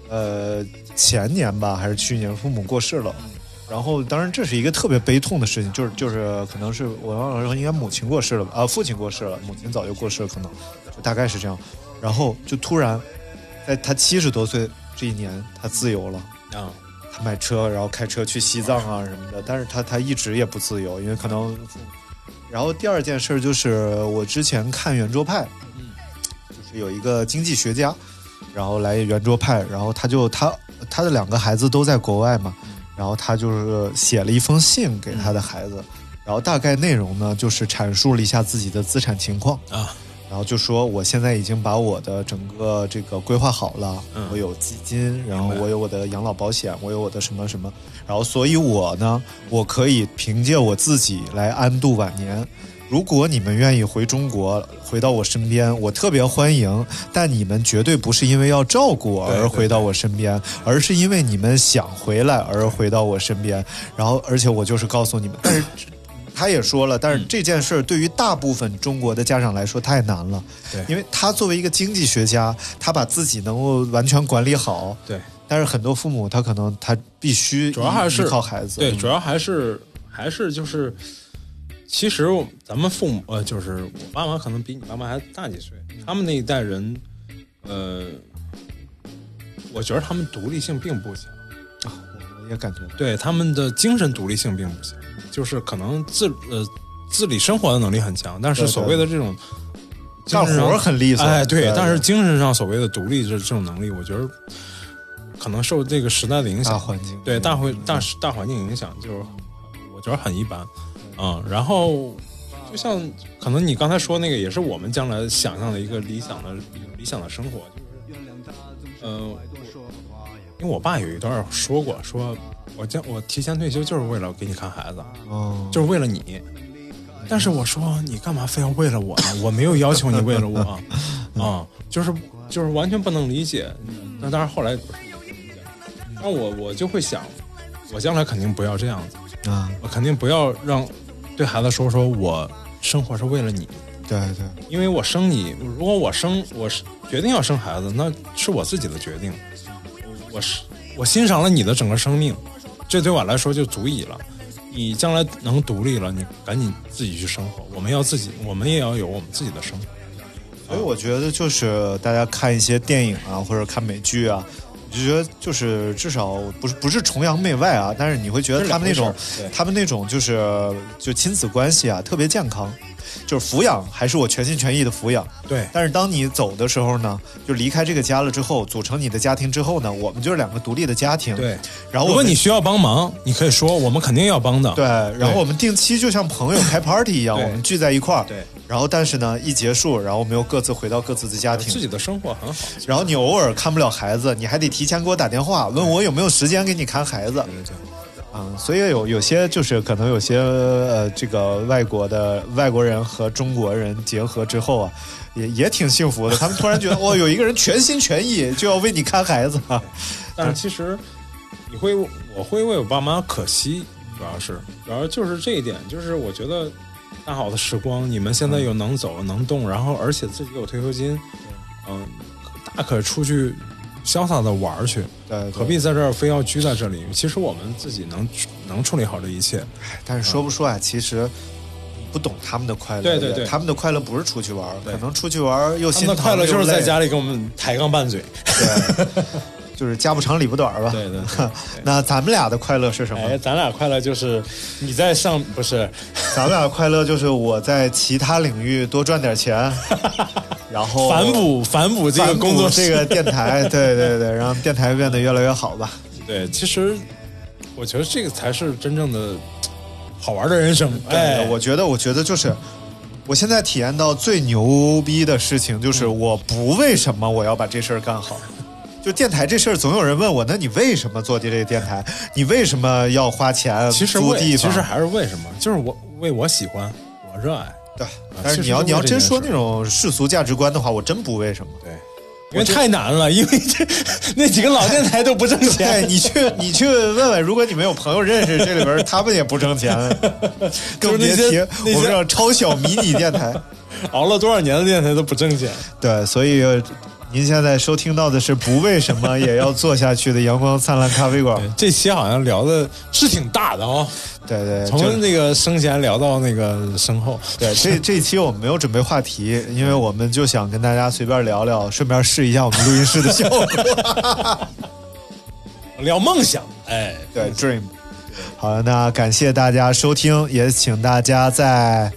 呃，前年吧还是去年，父母过世了。然后，当然这是一个特别悲痛的事情，就是就是可能是我忘了说，应该母亲过世了吧？啊，父亲过世了，母亲早就过世了，可能就大概是这样。然后就突然，在他七十多岁这一年，他自由了。啊，他买车，然后开车去西藏啊什么的，但是他他一直也不自由，因为可能。然后第二件事就是我之前看圆桌派，嗯就是有一个经济学家，然后来圆桌派，然后他就他他的两个孩子都在国外嘛，然后他就是写了一封信给他的孩子，然后大概内容呢就是阐述了一下自己的资产情况啊。然后就说我现在已经把我的整个这个规划好了，嗯我有基金，然后我有我的养老保险，我有我的什么什么，然后所以我呢，我可以凭借我自己来安度晚年。如果你们愿意回中国，回到我身边，我特别欢迎。但你们绝对不是因为要照顾我而回到我身边，而是因为你们想回来而回到我身边。然后，而且我就是告诉你们，但是他也说了，但是这件事儿对于大部分中国的家长来说太难了，对因为他作为一个经济学家，他把自己能够完全管理好，对，但是很多父母他可能他必须主要还是靠孩子，对，嗯主要还是还是就是，其实咱们父母呃，就是我爸妈可能比你爸妈还大几岁，他们那一代人，呃，我觉得他们独立性并不强啊，我也感觉对他们的精神独立性并不强，就是可能自呃自理生活的能力很强，但是所谓的这种干活很利索哎，对，对但是精神上所谓的独立这这种能力，我觉得可能受这个时代的影响，大环境。对大环大大环境影响，就是我觉得很一般，嗯，然后就像可能你刚才说那个，也是我们将来想象的一个理想的理想的生活，就是，呃，因为我爸有一段说过，说我将我提前退休就是为了给你看孩子，哦，就是为了你。但是我说你干嘛非要为了我呢？我没有要求你为了我啊、就是就是完全不能理解。那当然后来那我我就会想，我将来肯定不要这样子，啊，我肯定不要让对孩子说说我生活是为了你，对对，因为我生你，如果我生我是决定要生孩子，那是我自己的决定，我是我欣赏了你的整个生命，这对我来说就足以了。你将来能独立了，你赶紧自己去生活。我们要自己，我们也要有我们自己的生活。所以我觉得就是大家看一些电影啊，或者看美剧啊，我就觉得就是至少不是不是崇洋媚外啊，但是你会觉得他们那种他们那种就是就亲子关系啊特别健康，就是抚养还是我全心全意的抚养。对，但是当你走的时候呢，就离开这个家了之后，组成你的家庭之后呢，我们就是两个独立的家庭。对，然后如果你需要帮忙，你可以说，我们肯定要帮的。对，然后我们定期就像朋友开 party 一样，我们聚在一块儿。对，然后但是呢，一结束，然后我们又各自回到各自的家庭。自己的生活很好。然后你偶尔看不了孩子，你还得提前给我打电话，问我有没有时间给你看孩子。对对嗯，所以有有些就是可能有些呃，这个外国的外国人和中国人结合之后啊，也也挺幸福的。他们突然觉得，哇，有一个人全心全意就要为你看孩子啊。但是其实你会，我会为我爸妈可惜，主要是，主要就是这一点，就是我觉得大好的时光，你们现在又能走能动，然后而且自己有退休金，嗯，大可出去潇洒的玩去，对对何必在这儿非要拘在这里？其实我们自己能能处理好这一切。但是说不说啊，其实不懂他们的快乐。对对对他们的快乐不是出去玩可能出去玩儿又他们的快乐就是在家里，里跟我们抬杠拌嘴。对，就是家不长里不短吧。对对对 那咱们俩的快乐是什么？哎，咱俩快乐就是你在上不是咱们俩的快乐就是我在其他领域多赚点钱，然后反哺反哺这个工作这个电台，对对对，让电台变得越来越好吧。对，其实我觉得这个才是真正的好玩的人生。哎，对，我觉得，我觉得就是。我现在体验到最牛逼的事情就是，嗯我不为什么我要把这事儿干好，就电台这事儿，总有人问我，那你为什么做这个电台？你为什么要花钱其实为租地方？其实还是为什么？就是我为我喜欢，我热爱。对，但是你要是你要真说那种世俗价值观的话，我真不为什么。对，因为太难了，因为这那几个老电台都不挣，钱。你去你去问问，如果你们有朋友认识这里边，他们也不挣钱，更别提我们这种超小迷你电台。熬了多少年的电台都不挣钱。对，所以呃您现在收听到的是不为什么也要做下去的阳光灿烂咖啡馆。这期好像聊的是挺大的哦，对对，从那个生前聊到那个身后。对这 这一期我们没有准备话题，因为我们就想跟大家随便聊聊，顺便试一下我们录音室的效果。聊梦想，哎，对，Dream。好了，那感谢大家收听，也请大家在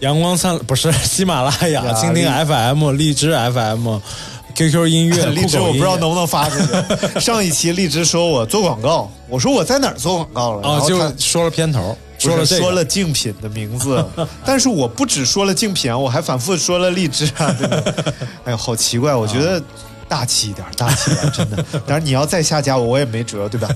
阳光灿不是喜马拉雅、蜻蜓 FM、荔枝 FM、QQ 音乐、荔枝我不知道能不能发出去。上一期荔枝说我做广告，我说我在哪儿做广告了？啊哦，就说了片头，说了这个说了竞品的名字，但是我不只说了竞品啊，我还反复说了荔枝啊，哎呦，好奇怪，我觉得。大气一点，大气一点，真的。当然，你要再下架我，我也没辙，对吧？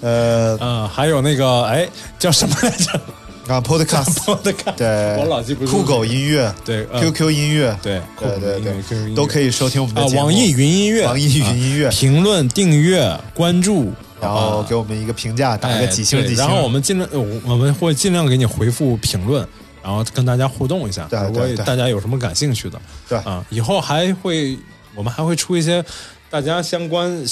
呃，嗯，还有那个哎叫什么来着？啊，Podcast，我的看，对，酷狗音乐，对嗯。QQ 音乐，对对对对，都可以收听我们的啊，节目。网易云音乐，网易云音乐。啊评论、订阅、关注，然后啊。给我们一个评价，打哎个几星几星。然后我们尽量，呃我我们会尽量给你回复评论，然后跟大家互动一下。对如果大家有什么感兴趣的，对。啊，以后还会我们还会出一些大家相关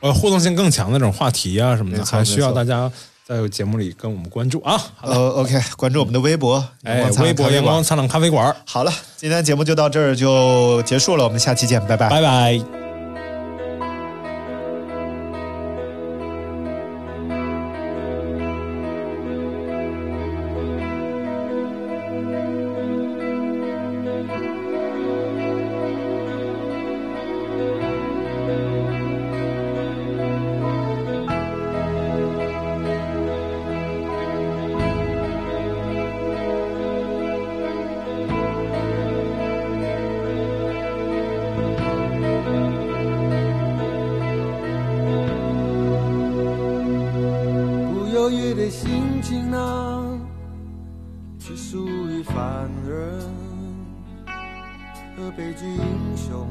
呃互动性更强的那种话题啊什么的，还需要大家在节目里跟我们关注啊。好了，呃，OK，关注我们的微博，哎微博阳光灿烂咖啡馆，好了，今天节目就到这儿就结束了，我们下期见，拜拜。拜拜。于凡人和悲剧英雄。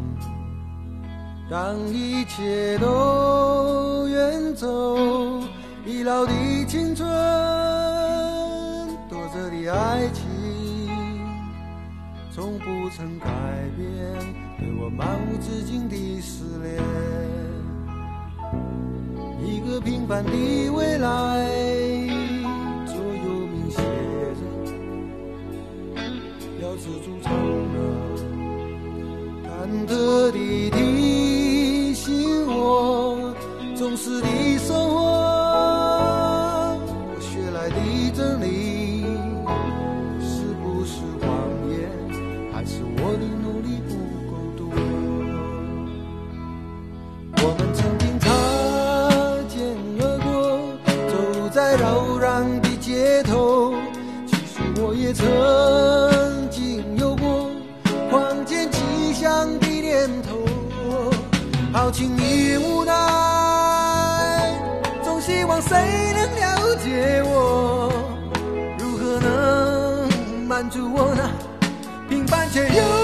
当一切都远走，已老的青春，多着的爱情，从不曾改变，对我漫无止境的思念。一个平凡的未来，得你提醒我总是你能满足我那平凡却又